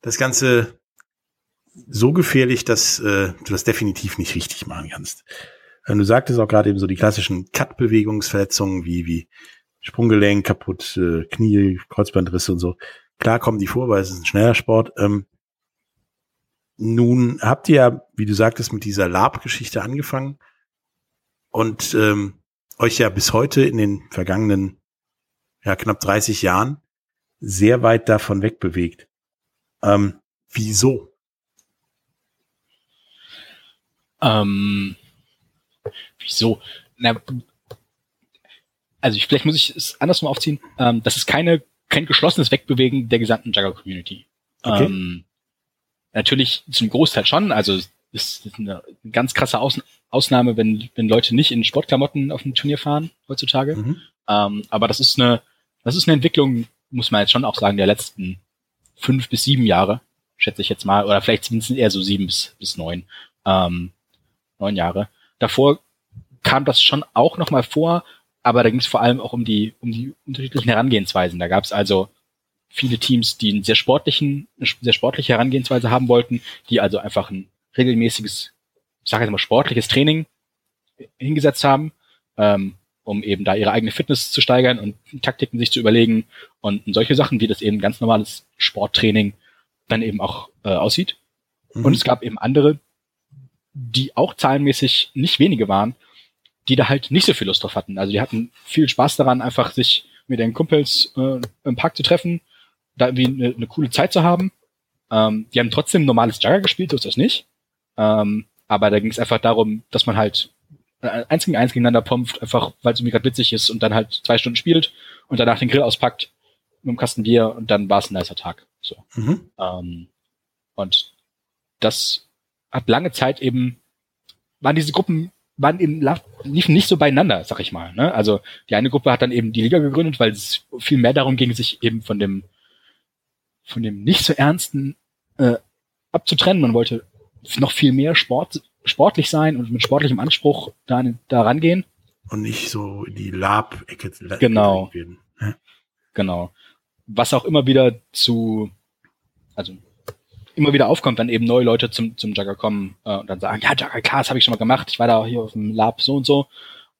das Ganze so gefährlich, dass äh, du das definitiv nicht richtig machen kannst. Ähm, du sagtest auch gerade eben so die klassischen Cut-Bewegungsverletzungen wie, wie Sprunggelenk kaputt, äh, Knie, Kreuzbandrisse und so. Klar kommen die vor, weil es ist ein schneller Sport. Ähm, nun habt ihr ja, wie du sagtest, mit dieser Lab-Geschichte angefangen und ähm, euch ja bis heute in den vergangenen ja, knapp 30 Jahren sehr weit davon wegbewegt. Ähm, wieso? Ähm, wieso? Na, also ich, vielleicht muss ich es andersrum aufziehen. Ähm, das ist keine, kein geschlossenes Wegbewegen der gesamten Jugger-Community. Okay. Ähm, natürlich zum Großteil schon. Also ist eine ganz krasse Aus Ausnahme, wenn, wenn Leute nicht in Sportklamotten auf ein Turnier fahren heutzutage. Mhm. Ähm, aber das ist eine, das ist eine Entwicklung, muss man jetzt schon auch sagen, der letzten fünf bis sieben Jahre, schätze ich jetzt mal, oder vielleicht sind es eher so sieben bis, bis neun, ähm, neun Jahre. Davor kam das schon auch noch mal vor, aber da ging es vor allem auch um die, um die unterschiedlichen Herangehensweisen. Da gab es also viele Teams, die einen sehr sportlichen, eine sehr sportliche Herangehensweise haben wollten, die also einfach ein regelmäßiges, ich sage jetzt mal sportliches Training hingesetzt haben, ähm, um eben da ihre eigene Fitness zu steigern und Taktiken sich zu überlegen und solche Sachen, wie das eben ganz normales Sporttraining dann eben auch äh, aussieht. Mhm. Und es gab eben andere, die auch zahlenmäßig nicht wenige waren, die da halt nicht so viel Lust drauf hatten. Also die hatten viel Spaß daran, einfach sich mit den Kumpels äh, im Park zu treffen, da irgendwie eine, eine coole Zeit zu haben. Ähm, die haben trotzdem normales Jugger gespielt, so ist das nicht. Ähm, aber da ging es einfach darum, dass man halt eins gegen eins gegeneinander pumpft, einfach weil es irgendwie gerade witzig ist und dann halt zwei Stunden spielt und danach den Grill auspackt mit einem Kasten Bier und dann war es ein nicer Tag. So. Mhm. Ähm, und das hat lange Zeit eben, waren diese Gruppen, waren eben, liefen nicht so beieinander, sag ich mal. Ne? Also die eine Gruppe hat dann eben die Liga gegründet, weil es viel mehr darum ging, sich eben von dem, von dem nicht so ernsten äh, abzutrennen. Man wollte noch viel mehr Sport sportlich sein und mit sportlichem Anspruch da, da rangehen. Und nicht so in die Lab-Ecke genau. werden. Ja. Genau. Was auch immer wieder zu, also immer wieder aufkommt, wenn eben neue Leute zum, zum Jugger kommen äh, und dann sagen, ja, Jugger, klar, das habe ich schon mal gemacht, ich war da hier auf dem Lab so und so.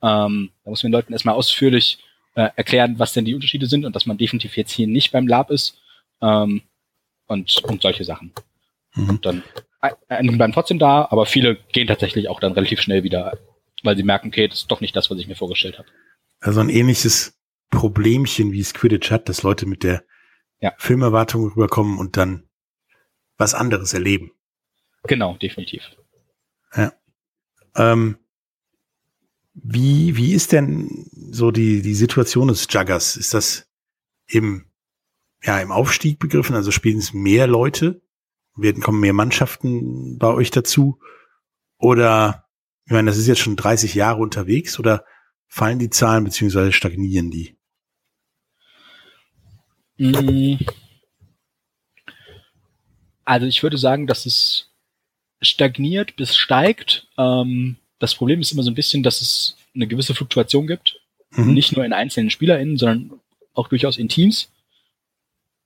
Ähm, da muss man den Leuten erstmal ausführlich äh, erklären, was denn die Unterschiede sind und dass man definitiv jetzt hier nicht beim Lab ist ähm, und, und solche Sachen. Mhm. Und dann einige bleiben trotzdem da, aber viele gehen tatsächlich auch dann relativ schnell wieder, weil sie merken, okay, das ist doch nicht das, was ich mir vorgestellt habe. Also ein ähnliches Problemchen, wie es Quidditch hat, dass Leute mit der ja. Filmerwartung rüberkommen und dann was anderes erleben. Genau, definitiv. Ja. Ähm, wie, wie ist denn so die, die Situation des Juggers? Ist das im, ja, im Aufstieg begriffen? Also spielen es mehr Leute? Werden, kommen mehr Mannschaften bei euch dazu? Oder, ich meine, das ist jetzt schon 30 Jahre unterwegs oder fallen die Zahlen beziehungsweise stagnieren die? Mm. Also ich würde sagen, dass es stagniert bis steigt. Ähm, das Problem ist immer so ein bisschen, dass es eine gewisse Fluktuation gibt. Mhm. Nicht nur in einzelnen SpielerInnen, sondern auch durchaus in Teams.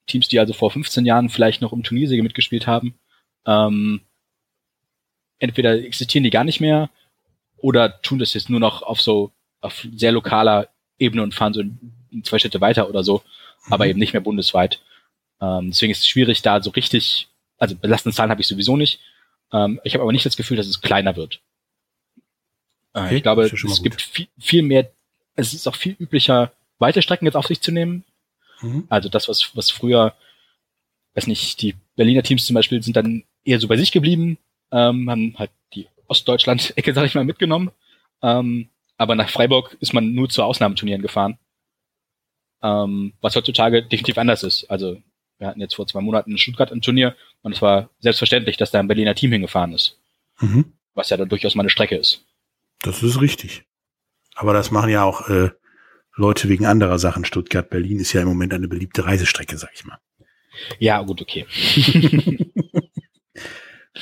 Teams, die also vor 15 Jahren vielleicht noch um Turniersiege mitgespielt haben, ähm, entweder existieren die gar nicht mehr oder tun das jetzt nur noch auf so auf sehr lokaler Ebene und fahren so zwei Schritte weiter oder so, mhm. aber eben nicht mehr bundesweit. Ähm, deswegen ist es schwierig, da so richtig, also belastende Zahlen habe ich sowieso nicht. Ähm, ich habe aber nicht das Gefühl, dass es kleiner wird. Äh, okay, ich glaube, es gibt viel, viel mehr, es ist auch viel üblicher, weite Strecken jetzt auf sich zu nehmen, Mhm. Also das, was, was früher, weiß nicht, die Berliner Teams zum Beispiel sind dann eher so bei sich geblieben, ähm, haben halt die Ostdeutschland-Ecke, *laughs* sag ich mal, mitgenommen. Ähm, aber nach Freiburg ist man nur zu Ausnahmeturnieren gefahren. Ähm, was heutzutage definitiv anders ist. Also wir hatten jetzt vor zwei Monaten in Stuttgart ein Turnier und es war selbstverständlich, dass da ein Berliner Team hingefahren ist. Mhm. Was ja dann durchaus mal eine Strecke ist. Das ist richtig. Aber das machen ja auch äh, Leute wegen anderer Sachen. Stuttgart, Berlin ist ja im Moment eine beliebte Reisestrecke, sag ich mal. Ja, gut, okay. *laughs*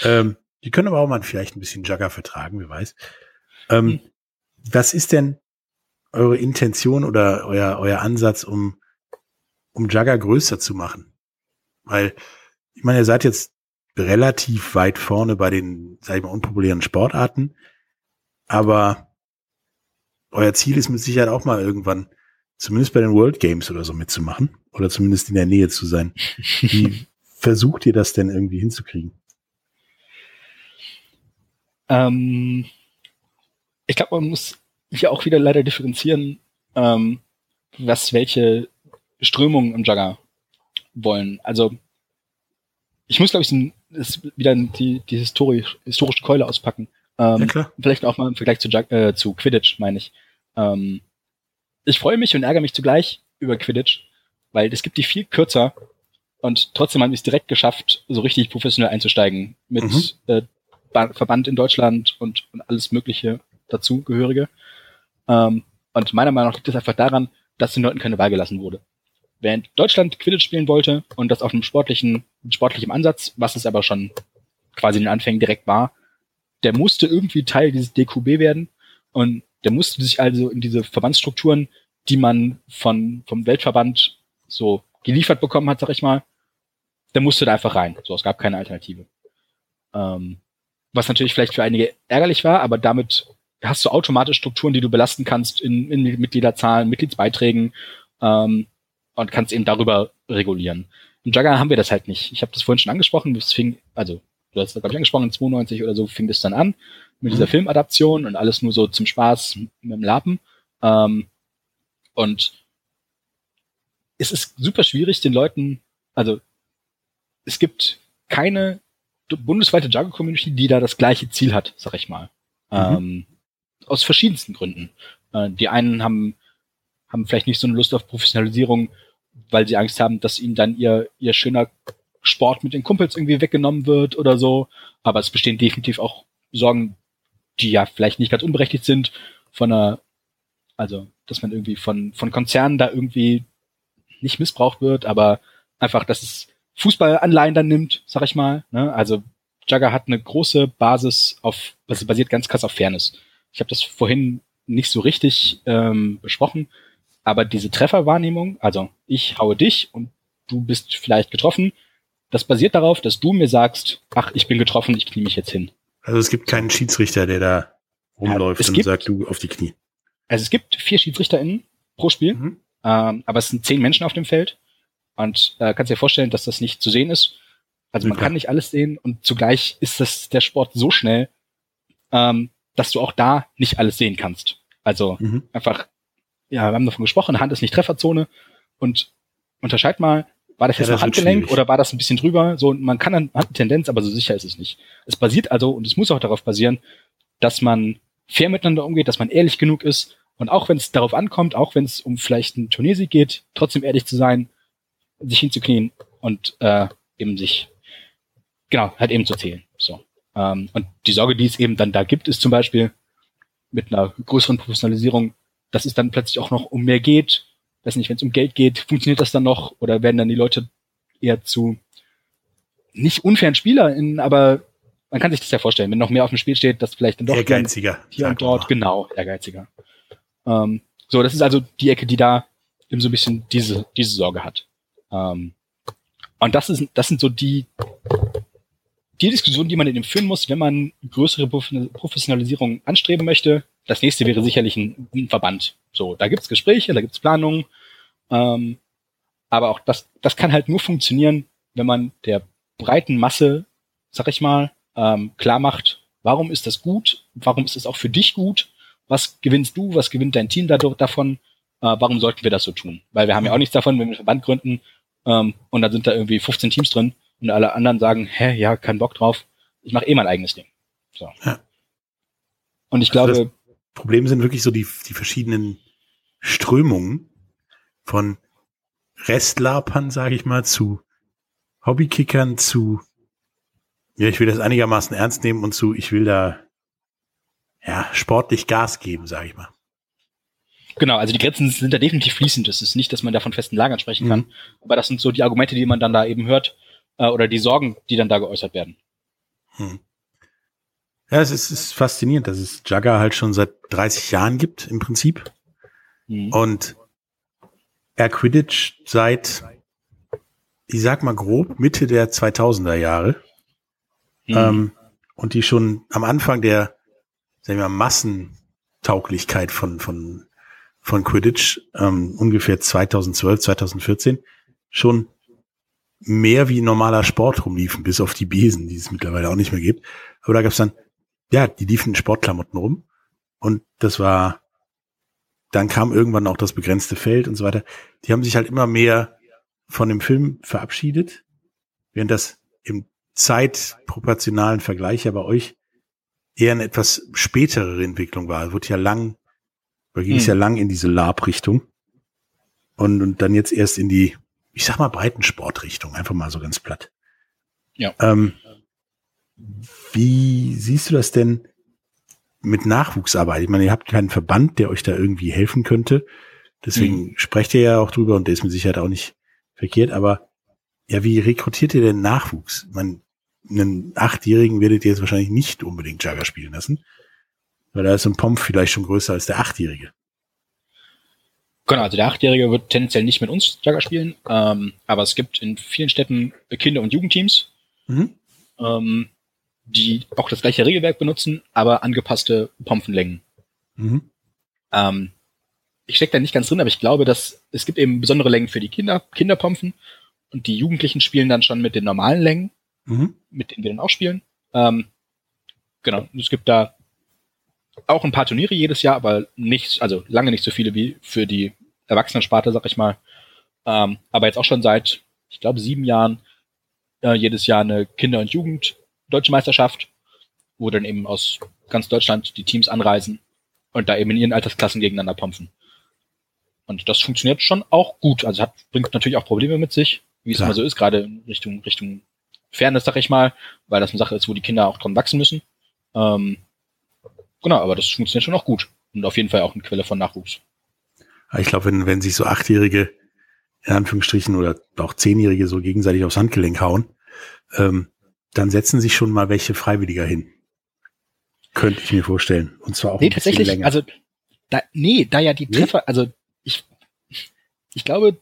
ähm, die können aber auch mal vielleicht ein bisschen Jugger vertragen, wer weiß. Ähm, hm. Was ist denn eure Intention oder euer, euer Ansatz, um, um Jugger größer zu machen? Weil, ich meine, ihr seid jetzt relativ weit vorne bei den, sag ich mal, unpopulären Sportarten, aber euer Ziel ist mit Sicherheit auch mal irgendwann, zumindest bei den World Games oder so mitzumachen oder zumindest in der Nähe zu sein. Wie *laughs* versucht ihr das denn irgendwie hinzukriegen? Ähm, ich glaube, man muss hier auch wieder leider differenzieren, ähm, was welche Strömungen im Jugger wollen. Also ich muss, glaube ich, ist wieder die, die historisch, historische Keule auspacken. Ähm, ja. Vielleicht auch mal im Vergleich zu, äh, zu Quidditch, meine ich. Ähm, ich freue mich und ärgere mich zugleich über Quidditch, weil es gibt die viel kürzer und trotzdem haben wir es direkt geschafft, so richtig professionell einzusteigen mit mhm. äh, Verband in Deutschland und, und alles Mögliche dazugehörige. Ähm, und meiner Meinung nach liegt es einfach daran, dass den Leuten keine Wahl gelassen wurde. Während Deutschland Quidditch spielen wollte und das auf einem sportlichen, sportlichem Ansatz, was es aber schon quasi in den Anfängen direkt war, der musste irgendwie Teil dieses DQB werden und der musste sich also in diese Verbandsstrukturen, die man von, vom Weltverband so geliefert bekommen hat, sag ich mal, der musste da einfach rein. So, es gab keine Alternative. Ähm, was natürlich vielleicht für einige ärgerlich war, aber damit hast du automatisch Strukturen, die du belasten kannst in, in Mitgliederzahlen, Mitgliedsbeiträgen ähm, und kannst eben darüber regulieren. Im Jugger haben wir das halt nicht. Ich habe das vorhin schon angesprochen, es fing, also du hast das, glaube ich, angesprochen, in 92 oder so fing das dann an mit dieser mhm. Filmadaption und alles nur so zum Spaß mit dem Lappen. Ähm, und es ist super schwierig, den Leuten, also es gibt keine bundesweite Jugger-Community, die da das gleiche Ziel hat, sag ich mal. Mhm. Ähm, aus verschiedensten Gründen. Äh, die einen haben, haben vielleicht nicht so eine Lust auf Professionalisierung, weil sie Angst haben, dass ihnen dann ihr, ihr schöner Sport mit den Kumpels irgendwie weggenommen wird oder so. Aber es bestehen definitiv auch Sorgen, die ja vielleicht nicht ganz unberechtigt sind, von einer, also, dass man irgendwie von, von Konzernen da irgendwie nicht missbraucht wird, aber einfach, dass es Fußballanleihen dann nimmt, sag ich mal. Ne? Also Jugger hat eine große Basis auf, also basiert ganz krass auf Fairness. Ich habe das vorhin nicht so richtig ähm, besprochen, aber diese Trefferwahrnehmung, also ich haue dich und du bist vielleicht getroffen, das basiert darauf, dass du mir sagst, ach, ich bin getroffen, ich knie mich jetzt hin. Also es gibt keinen Schiedsrichter, der da rumläuft ja, und gibt, sagt, du auf die Knie. Also es gibt vier SchiedsrichterInnen pro Spiel, mhm. ähm, aber es sind zehn Menschen auf dem Feld. Und äh, kannst dir vorstellen, dass das nicht zu sehen ist. Also man kann nicht alles sehen und zugleich ist das der Sport so schnell, ähm, dass du auch da nicht alles sehen kannst. Also mhm. einfach, ja, wir haben davon gesprochen, Hand ist nicht Trefferzone und unterscheid mal, war das jetzt ja, noch Handgelenk oder war das ein bisschen drüber? So, man kann dann, hat eine Tendenz, aber so sicher ist es nicht. Es basiert also, und es muss auch darauf basieren, dass man fair miteinander umgeht, dass man ehrlich genug ist und auch wenn es darauf ankommt, auch wenn es um vielleicht einen Turniersieg geht, trotzdem ehrlich zu sein, sich hinzuknien und äh, eben sich, genau, halt eben zu zählen. So. Ähm, und die Sorge, die es eben dann da gibt, ist zum Beispiel mit einer größeren Professionalisierung, dass es dann plötzlich auch noch um mehr geht, weiß nicht, wenn es um Geld geht, funktioniert das dann noch oder werden dann die Leute eher zu nicht unfairen SpielerInnen, aber man kann sich das ja vorstellen, wenn noch mehr auf dem Spiel steht, dass vielleicht dann doch ehrgeiziger hier und dort, genau, ehrgeiziger. Ähm, so, das ist also die Ecke, die da eben so ein bisschen diese, diese Sorge hat. Ähm, und das ist, das sind so die, die Diskussion, die man eben führen muss, wenn man größere Professionalisierung anstreben möchte. Das nächste wäre sicherlich ein, ein Verband. So, da gibt's Gespräche, da gibt's Planungen. Ähm, aber auch das, das kann halt nur funktionieren, wenn man der breiten Masse, sag ich mal, ähm, klar macht, warum ist das gut, warum ist es auch für dich gut, was gewinnst du, was gewinnt dein Team dadurch, davon, äh, warum sollten wir das so tun? Weil wir haben ja auch nichts davon, wenn wir einen Verband gründen ähm, und dann sind da irgendwie 15 Teams drin und alle anderen sagen, hä, ja, kein Bock drauf, ich mache eh mein eigenes Ding. So. Ja. Und ich Also glaube, Problem sind wirklich so die, die verschiedenen Strömungen von Restlapern, sage ich mal, zu Hobbykickern, zu ja, ich will das einigermaßen ernst nehmen und zu, ich will da ja sportlich Gas geben, sage ich mal. genau, also die Grenzen sind da definitiv fließend. Es ist nicht, dass man da von festen Lagern sprechen kann, Mhm. aber das sind so die Argumente, die man dann da eben hört, äh, oder die Sorgen, die dann da geäußert werden. Hm. Ja, es ist, es ist faszinierend, dass es Jugger halt schon seit 30 Jahren gibt, im Prinzip. Mhm. Und er Quidditch seit, ich sag mal grob, Mitte der 2000er Jahre. Mhm. Ähm, und die schon am Anfang der, sagen wir mal, Massentauglichkeit von, von, von Quidditch, ähm, ungefähr 2012, 2014, schon mehr wie normaler Sport rumliefen, bis auf die Besen, die es mittlerweile auch nicht mehr gibt. Aber da gab's dann, ja, die liefen in Sportklamotten rum. Und das war, dann kam irgendwann auch das begrenzte Feld und so weiter. Die haben sich halt immer mehr von dem Film verabschiedet, während das im zeitproportionalen Vergleich ja bei euch eher eine etwas spätere Entwicklung war. Es wurde ja lang, da ging es Hm. ja lang in diese Lab-Richtung und, und dann jetzt erst in die, ich sag mal, Breitensportrichtung, einfach mal so ganz platt. Ja. Ähm, wie siehst du das denn mit Nachwuchsarbeit? Ich meine, ihr habt keinen Verband, der euch da irgendwie helfen könnte. Deswegen sprecht ihr ja auch drüber und der ist mit Sicherheit auch nicht verkehrt. Aber ja, wie rekrutiert ihr denn Nachwuchs? Man, einen Achtjährigen werdet ihr jetzt wahrscheinlich nicht unbedingt Jagger spielen lassen. Weil da ist so ein Pomp vielleicht schon größer als der Achtjährige. Genau, also der Achtjährige wird tendenziell nicht mit uns Jagger spielen, ähm, aber es gibt in vielen Städten Kinder- und Jugendteams, Mhm. ähm, die auch das gleiche Regelwerk benutzen, aber angepasste Pompenlängen. Mhm. Ähm, ich stecke da nicht ganz drin, aber ich glaube, dass es gibt eben besondere Längen für die Kinder, Kinderpompen und die Jugendlichen spielen dann schon mit den normalen Längen, Mhm. mit denen wir dann auch spielen. Ähm, genau, es gibt da auch ein paar Turniere jedes Jahr, aber nicht, also lange nicht so viele wie für die Erwachsenensparte, sag ich mal. Ähm, aber jetzt auch schon seit, ich glaube, sieben Jahren äh, jedes Jahr eine Kinder- und Jugend-Deutsche Meisterschaft, wo dann eben aus ganz Deutschland die Teams anreisen und da eben in ihren Altersklassen gegeneinander pompen. Und das funktioniert schon auch gut. Also hat, bringt natürlich auch Probleme mit sich, wie es immer so ist, gerade in Richtung, Richtung Fairness, sag ich mal, weil das eine Sache ist, wo die Kinder auch dran wachsen müssen. Ähm, genau, aber das funktioniert schon auch gut. Und auf jeden Fall auch eine Quelle von Nachwuchs. Ich glaube, wenn, wenn sich so Achtjährige, in Anführungsstrichen, oder auch Zehnjährige so gegenseitig aufs Handgelenk hauen, ähm, dann setzen sich schon mal welche Freiwilliger hin. Könnte ich mir vorstellen. Und zwar auch Nee, ein bisschen tatsächlich, länger. also da, nee, da ja die Nee? Treffer, also ich, ich glaube,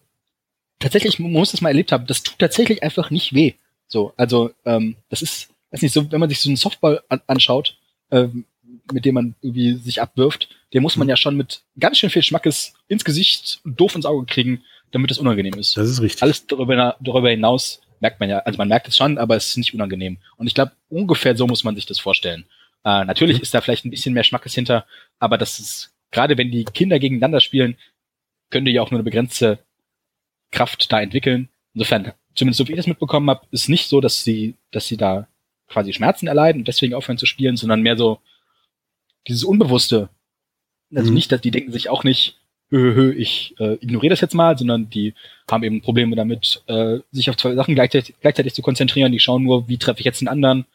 tatsächlich, man muss das mal erlebt haben, das tut tatsächlich einfach nicht weh. So, also, ähm, das ist, weiß nicht, so, wenn man sich so einen Softball an, anschaut, ähm, mit dem man irgendwie sich abwirft, den muss Mhm. man ja schon mit ganz schön viel Schmackes ins Gesicht und doof ins Auge kriegen, damit es unangenehm ist. das ist richtig. Alles darüber, darüber hinaus merkt man ja, also man merkt es schon, aber es ist nicht unangenehm. Und ich glaube, ungefähr so muss man sich das vorstellen. Äh, natürlich Mhm. ist da vielleicht ein bisschen mehr Schmackes hinter, aber das ist, gerade wenn die Kinder gegeneinander spielen, können die ja auch nur eine begrenzte Kraft da entwickeln. Insofern, zumindest so wie ich das mitbekommen habe, ist nicht so, dass sie, dass sie da quasi Schmerzen erleiden und deswegen aufhören zu spielen, sondern mehr so dieses Unbewusste. Also Mhm. nicht, dass die denken sich auch nicht, hö, ich äh, ignoriere das jetzt mal, sondern die haben eben Probleme damit, äh, sich auf zwei Sachen gleichzeitig, gleichzeitig zu konzentrieren. Die schauen nur, wie treffe ich jetzt den anderen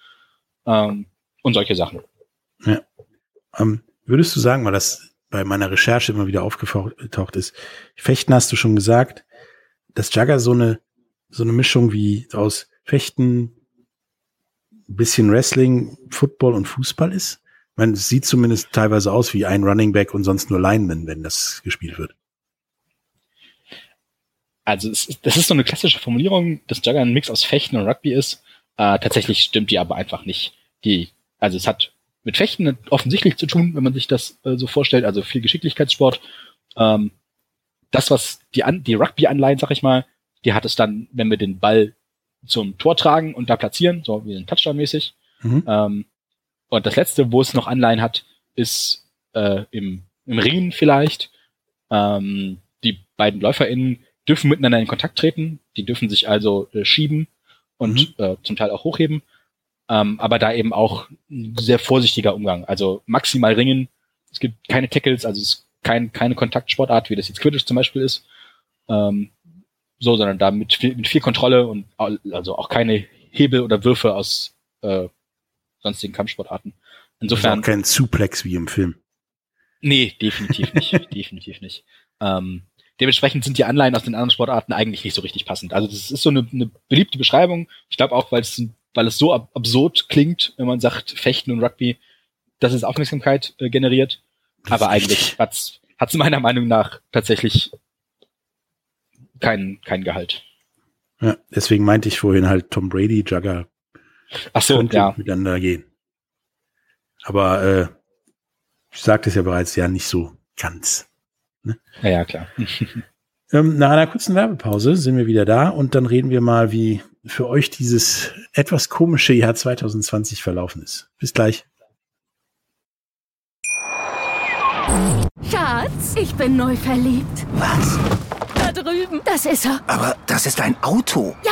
ähm, und solche Sachen. Ähm, würdest du sagen, weil das bei meiner Recherche immer wieder aufgetaucht ist, Fechten hast du schon gesagt, dass Jagger so eine, so eine Mischung wie aus Fechten, bisschen Wrestling, Football und Fußball ist? Meine, es sieht zumindest teilweise aus wie ein Running Back und sonst nur Lineman, wenn das gespielt wird. Also es ist, das ist so eine klassische Formulierung, dass Jugger ein Mix aus Fechten und Rugby ist. Äh, tatsächlich stimmt die aber einfach nicht. Die, also es hat mit Fechten offensichtlich zu tun, wenn man sich das äh, so vorstellt, also viel Geschicklichkeitssport. Ähm, das, was die, An die Rugby-Anleihen, sag ich mal, die hat es dann, wenn wir den Ball zum Tor tragen und da platzieren, so wie ein Touchdown-mäßig. Mhm. Ähm, und das letzte, wo es noch Anleihen hat, ist äh, im, im Ringen vielleicht. Ähm, die beiden LäuferInnen dürfen miteinander in Kontakt treten, die dürfen sich also äh, schieben und mhm. äh, zum Teil auch hochheben. Ähm, aber da eben auch ein sehr vorsichtiger Umgang. Also maximal ringen. Es gibt keine Tackles, also es ist kein, keine Kontaktsportart, wie das jetzt Quidditch zum Beispiel ist. Ähm, so, sondern da mit viel, mit viel Kontrolle und also auch keine Hebel oder Würfe aus äh, sonstigen Kampfsportarten. Insofern. Also auch kein Suplex wie im Film. Nee, definitiv nicht. *laughs* definitiv nicht. Ähm, dementsprechend sind die Anleihen aus den anderen Sportarten eigentlich nicht so richtig passend. Also das ist so eine, eine beliebte Beschreibung. Ich glaube auch, weil es, weil es so ab absurd klingt, wenn man sagt Fechten und Rugby, dass es Aufmerksamkeit äh, generiert. Aber eigentlich hat's hat's meiner Meinung nach tatsächlich kein kein Gehalt. Ja, deswegen meinte ich vorhin halt Tom Brady, Jugger Ach so, ja. miteinander gehen. Aber äh, ich sagte es ja bereits, ja nicht so ganz. Ne? Ja, ja, klar. *laughs* ähm, nach einer kurzen Werbepause sind wir wieder da und dann reden wir mal, wie für euch dieses etwas komische Jahr 2020 verlaufen ist. Bis gleich. Schatz, ich bin neu verliebt. Was? Da drüben. Das ist er. Aber das ist ein Auto. Ja,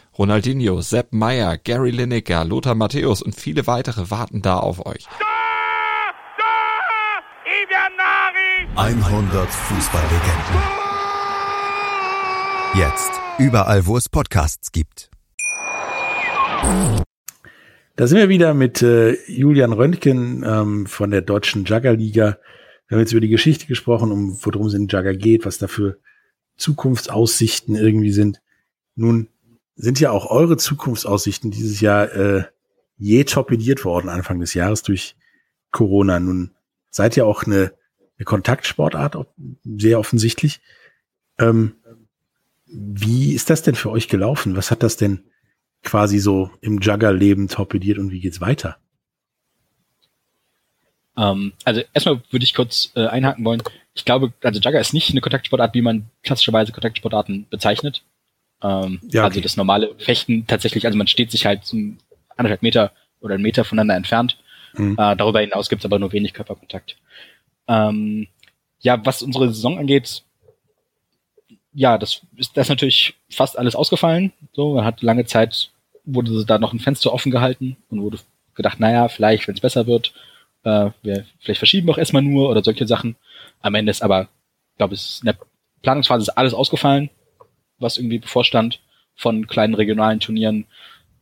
Ronaldinho, Sepp Meyer, Gary Lineker, Lothar Matthäus und viele weitere warten da auf euch. 100 Fußballlegenden. Jetzt überall, wo es Podcasts gibt. Da sind wir wieder mit äh, Julian Röntgen ähm, von der deutschen Juggerliga. Wir haben jetzt über die Geschichte gesprochen, um worum es in Jugger geht, was da für Zukunftsaussichten irgendwie sind. Nun sind ja auch eure Zukunftsaussichten dieses Jahr äh, je torpediert worden Anfang des Jahres durch Corona. Nun seid ihr auch eine, eine Kontaktsportart, sehr offensichtlich. Ähm, wie ist das denn für euch gelaufen? Was hat das denn quasi so im Jugger-Leben torpediert und wie geht's weiter? Ähm, also erstmal würde ich kurz äh, einhaken wollen. Ich glaube, also Jugger ist nicht eine Kontaktsportart, wie man klassischerweise Kontaktsportarten bezeichnet. Ähm, ja, okay. Also das normale Fechten tatsächlich, also man steht sich halt so anderthalb Meter oder einen Meter voneinander entfernt. Mhm. Äh, darüber hinaus gibt's aber nur wenig Körperkontakt. Ähm, ja, was unsere Saison angeht, ja, das ist das ist natürlich fast alles ausgefallen. So, man hat lange Zeit wurde da noch ein Fenster offen gehalten und wurde gedacht, naja, vielleicht, wenn es besser wird, äh, wir vielleicht verschieben wir auch erstmal nur oder solche Sachen. Am Ende ist aber, glaube ich, in der Planungsphase ist alles ausgefallen, was irgendwie bevorstand, von kleinen regionalen Turnieren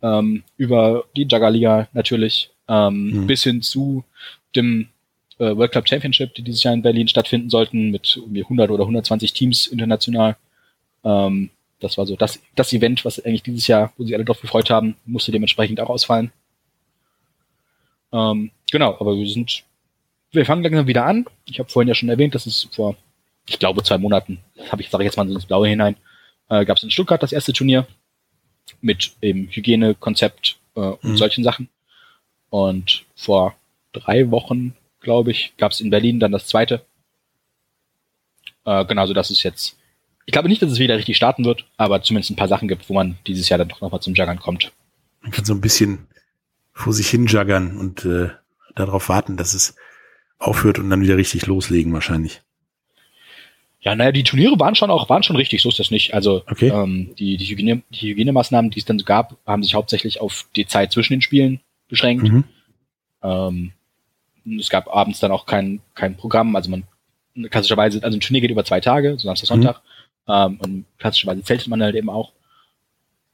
ähm, über die Juggerliga natürlich, ähm, mhm. bis hin zu dem äh, World Club Championship, die dieses Jahr in Berlin stattfinden sollten, mit irgendwie 100 oder 120 Teams international. Ähm, das war so das, das Event, was eigentlich dieses Jahr, wo sich alle drauf gefreut haben, musste dementsprechend auch ausfallen. Ähm, genau, aber wir sind, wir fangen langsam wieder an. Ich habe vorhin ja schon erwähnt, dass es vor, ich glaube, zwei Monaten, habe ich, sage ich jetzt mal so ins Blaue hinein, äh, gab es in Stuttgart das erste Turnier mit eben Hygienekonzept äh, und mhm. solchen Sachen. Und vor drei Wochen glaube ich, gab es in Berlin dann das zweite. Äh, genau, so dass es jetzt. Ich glaube nicht, dass es wieder richtig starten wird, aber zumindest ein paar Sachen gibt, wo man dieses Jahr dann doch nochmal zum Juggern kommt. Man kann so ein bisschen vor sich hin juggern und äh, darauf warten, dass es aufhört und dann wieder richtig loslegen wahrscheinlich. Ja, naja, die Turniere waren schon auch, waren schon richtig, so ist das nicht. Also okay. ähm, die, die, Hygiene, die Hygienemaßnahmen, die es dann so gab, haben sich hauptsächlich auf die Zeit zwischen den Spielen beschränkt. Mhm. Ähm, es gab abends dann auch kein, kein Programm, also man klassischerweise, also ein Turnier geht über zwei Tage, so Samstag, Sonntag, mhm. ähm, und klassischerweise zeltet man halt eben auch.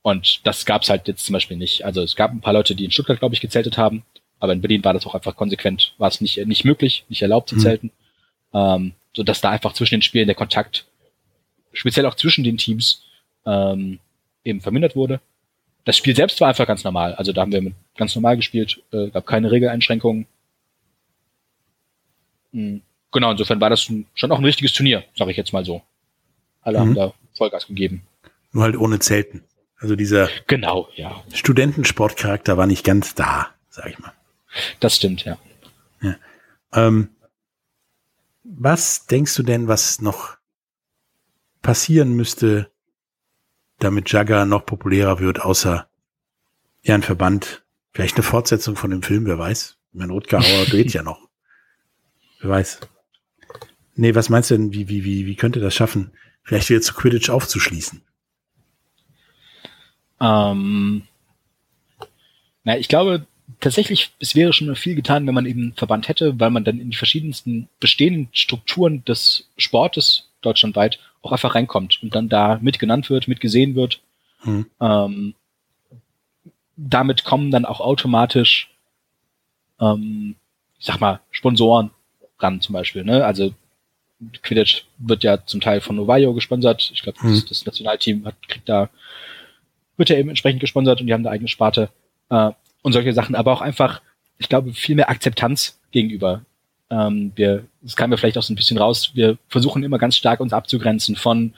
Und das gab's halt jetzt zum Beispiel nicht. Also es gab ein paar Leute, die in Stuttgart, glaube ich, gezeltet haben, aber in Berlin war das auch einfach konsequent, war es nicht, nicht möglich, nicht erlaubt zu mhm. zelten, mhm. ähm, so dass da einfach zwischen den Spielen der Kontakt, speziell auch zwischen den Teams, ähm, eben vermindert wurde. Das Spiel selbst war einfach ganz normal. Also da haben wir mit ganz normal gespielt, äh, gab keine Regeleinschränkungen. Hm. Genau, insofern war das schon auch ein richtiges Turnier, sage ich jetzt mal so. Alle mhm. haben da Vollgas gegeben. Nur halt ohne Zelten. Also dieser genau, ja. Studentensportcharakter war nicht ganz da, sag ich mal. Das stimmt, ja. ja. Ähm, was denkst du denn, was noch passieren müsste, damit Jagger noch populärer wird, außer ja, ein Verband, vielleicht eine Fortsetzung von dem Film, wer weiß. Mein Rutger Hauer *laughs* dreht ja noch. Wer weiß. Nee, was meinst du denn, wie, wie, wie, wie könnte das schaffen, vielleicht wieder zu Quidditch aufzuschließen? Ähm, na, ich glaube tatsächlich, es wäre schon viel getan, wenn man eben einen Verband hätte, weil man dann in die verschiedensten bestehenden Strukturen des Sportes deutschlandweit auch einfach reinkommt und dann da mitgenannt wird, mitgesehen wird. Hm. Ähm, damit kommen dann auch automatisch, ähm, ich sag mal, Sponsoren ran zum Beispiel. Ne? Also Quidditch wird ja zum Teil von Novayo gesponsert. Ich glaube, hm. das, das, Nationalteam hat, kriegt da, wird ja eben entsprechend gesponsert und die haben da eigene Sparte äh, und solche Sachen. Aber auch einfach, ich glaube, viel mehr Akzeptanz gegenüber. Ähm, wir, das kam ja vielleicht auch so ein bisschen raus. Wir versuchen immer ganz stark uns abzugrenzen von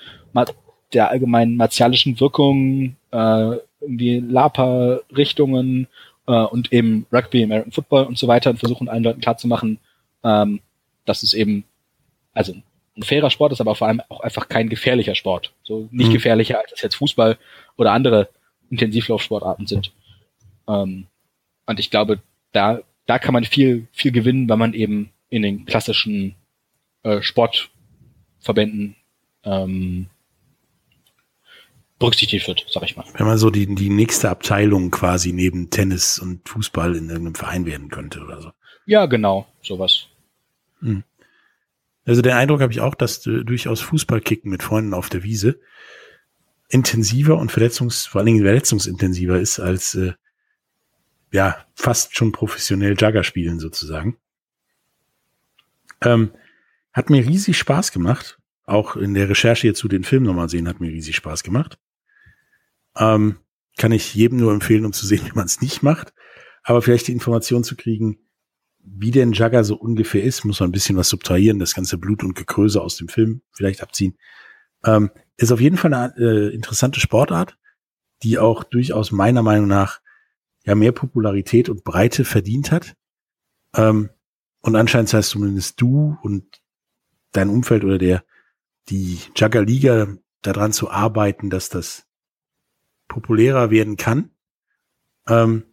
der allgemeinen martialischen Wirkung, äh, irgendwie Lapa-Richtungen äh, und eben Rugby, American Football und so weiter und versuchen allen Leuten klarzumachen, ähm, dass es eben also ein fairer Sport ist, aber vor allem auch einfach kein gefährlicher Sport. So nicht mhm. gefährlicher, als jetzt Fußball oder andere Intensivlaufsportarten sind. Ähm, und ich glaube, da, da kann man viel, viel gewinnen, weil man eben in den klassischen äh, Sportverbänden ähm, berücksichtigt wird, sag ich mal. Wenn man so die, die nächste Abteilung quasi neben Tennis und Fußball in irgendeinem Verein werden könnte oder so. Ja, genau, sowas. Hm. Also den Eindruck habe ich auch, dass äh, durchaus Fußballkicken mit Freunden auf der Wiese intensiver und verletzungs, vor allen Dingen verletzungsintensiver ist als äh, ja fast schon professionell Jugger spielen sozusagen. Ähm, hat mir riesig Spaß gemacht. Auch in der Recherche hier zu den Film nochmal sehen, hat mir riesig Spaß gemacht. Ähm, kann ich jedem nur empfehlen, um zu sehen, *laughs* wie man es nicht macht. Aber vielleicht die Information zu kriegen, wie denn Jagger so ungefähr ist, muss man ein bisschen was subtrahieren, das ganze Blut und Gekröse aus dem Film vielleicht abziehen. Ähm, ist auf jeden Fall eine äh, interessante Sportart, die auch durchaus meiner Meinung nach ja mehr Popularität und Breite verdient hat. Ähm, und anscheinend heißt zumindest du und dein Umfeld oder der die Jugger Liga daran zu arbeiten, dass das populärer werden kann. Ähm,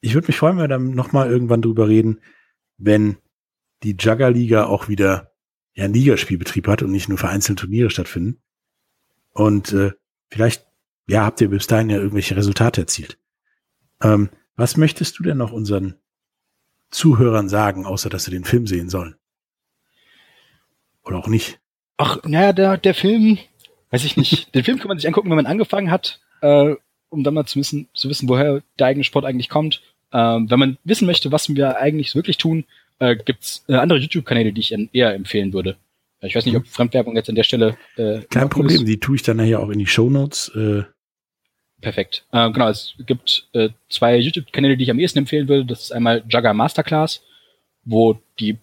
ich würde mich freuen, wenn wir dann nochmal irgendwann drüber reden, wenn die Jugger Liga auch wieder ja, einen Ligaspielbetrieb hat und nicht nur vereinzelte Turniere stattfinden. Und äh, vielleicht, ja, habt ihr bis dahin ja irgendwelche Resultate erzielt. Ähm, was möchtest du denn noch unseren Zuhörern sagen, außer dass sie den Film sehen sollen? Oder auch nicht? Ach, naja, der, der Film, weiß ich nicht. den Film kann man sich angucken, wenn man angefangen hat, äh, um dann mal zu wissen, zu wissen, woher der eigene Sport eigentlich kommt. Ähm, wenn man wissen möchte, was wir eigentlich wirklich tun, äh, gibt's äh, andere YouTube-Kanäle, die ich eher empfehlen würde. Ich weiß nicht, ob Fremdwerbung jetzt an der Stelle. Äh, Kein Problem, ist. die tue ich dann nachher auch in die Show Notes. Äh. Perfekt. Äh, genau, es gibt äh, zwei YouTube-Kanäle, die ich am ehesten empfehlen würde. Das ist einmal Jugger Masterclass, wo die,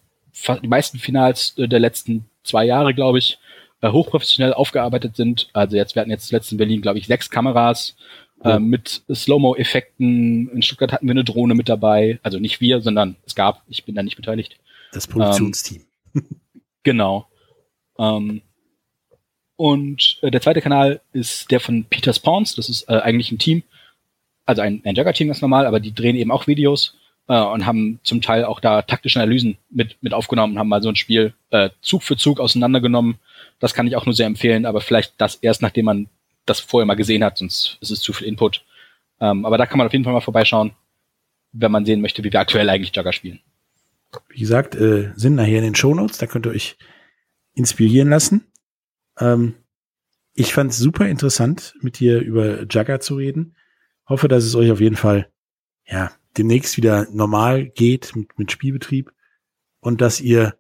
die meisten Finals äh, der letzten zwei Jahre, glaube ich, äh, hochprofessionell aufgearbeitet sind. Also jetzt, wir hatten jetzt zuletzt in Berlin, glaube ich, sechs Kameras äh, mit Slow-Mo-Effekten. In Stuttgart hatten wir eine Drohne mit dabei. Also nicht wir, sondern es gab. Ich bin da nicht beteiligt. Das Produktionsteam. Ähm, genau. Ähm, und äh, der zweite Kanal ist der von Peter Spawns. Das ist äh, eigentlich ein Team, also ein, ein Jugger-Team ganz normal, aber die drehen eben auch Videos äh, und haben zum Teil auch da taktische Analysen mit, mit aufgenommen und haben mal so ein Spiel äh, Zug für Zug auseinandergenommen. Das kann ich auch nur sehr empfehlen, aber vielleicht das erst, nachdem man das vorher mal gesehen hat, sonst ist es zu viel Input. Ähm, aber da kann man auf jeden Fall mal vorbeischauen, wenn man sehen möchte, wie wir aktuell eigentlich Jugger spielen. Wie gesagt, äh, sind nachher in den Shownotes, da könnt ihr euch inspirieren lassen. Ähm, ich fand es super interessant, mit dir über Jugger zu reden. Hoffe, dass es euch auf jeden Fall ja demnächst wieder normal geht mit, mit Spielbetrieb und dass ihr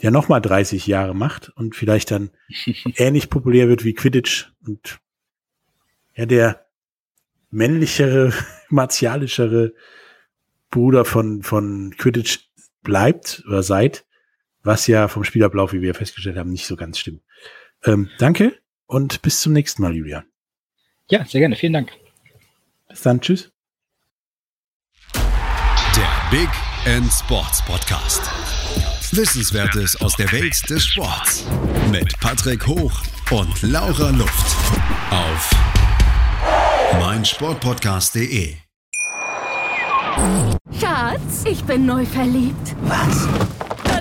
ja nochmal 30 Jahre macht und vielleicht dann *laughs* ähnlich populär wird wie Quidditch und ja, der männlichere, *laughs* martialischere Bruder von, von Quidditch bleibt oder seid, was ja vom Spielablauf, wie wir festgestellt haben, nicht so ganz stimmt. Ähm, danke und bis zum nächsten Mal, Julian. Ja, sehr gerne. Vielen Dank. Bis dann. Tschüss. Big End Sports Podcast. Wissenswertes aus der Welt des Sports mit Patrick Hoch und Laura Luft auf meinsportpodcast.de. Schatz, ich bin neu verliebt. Was?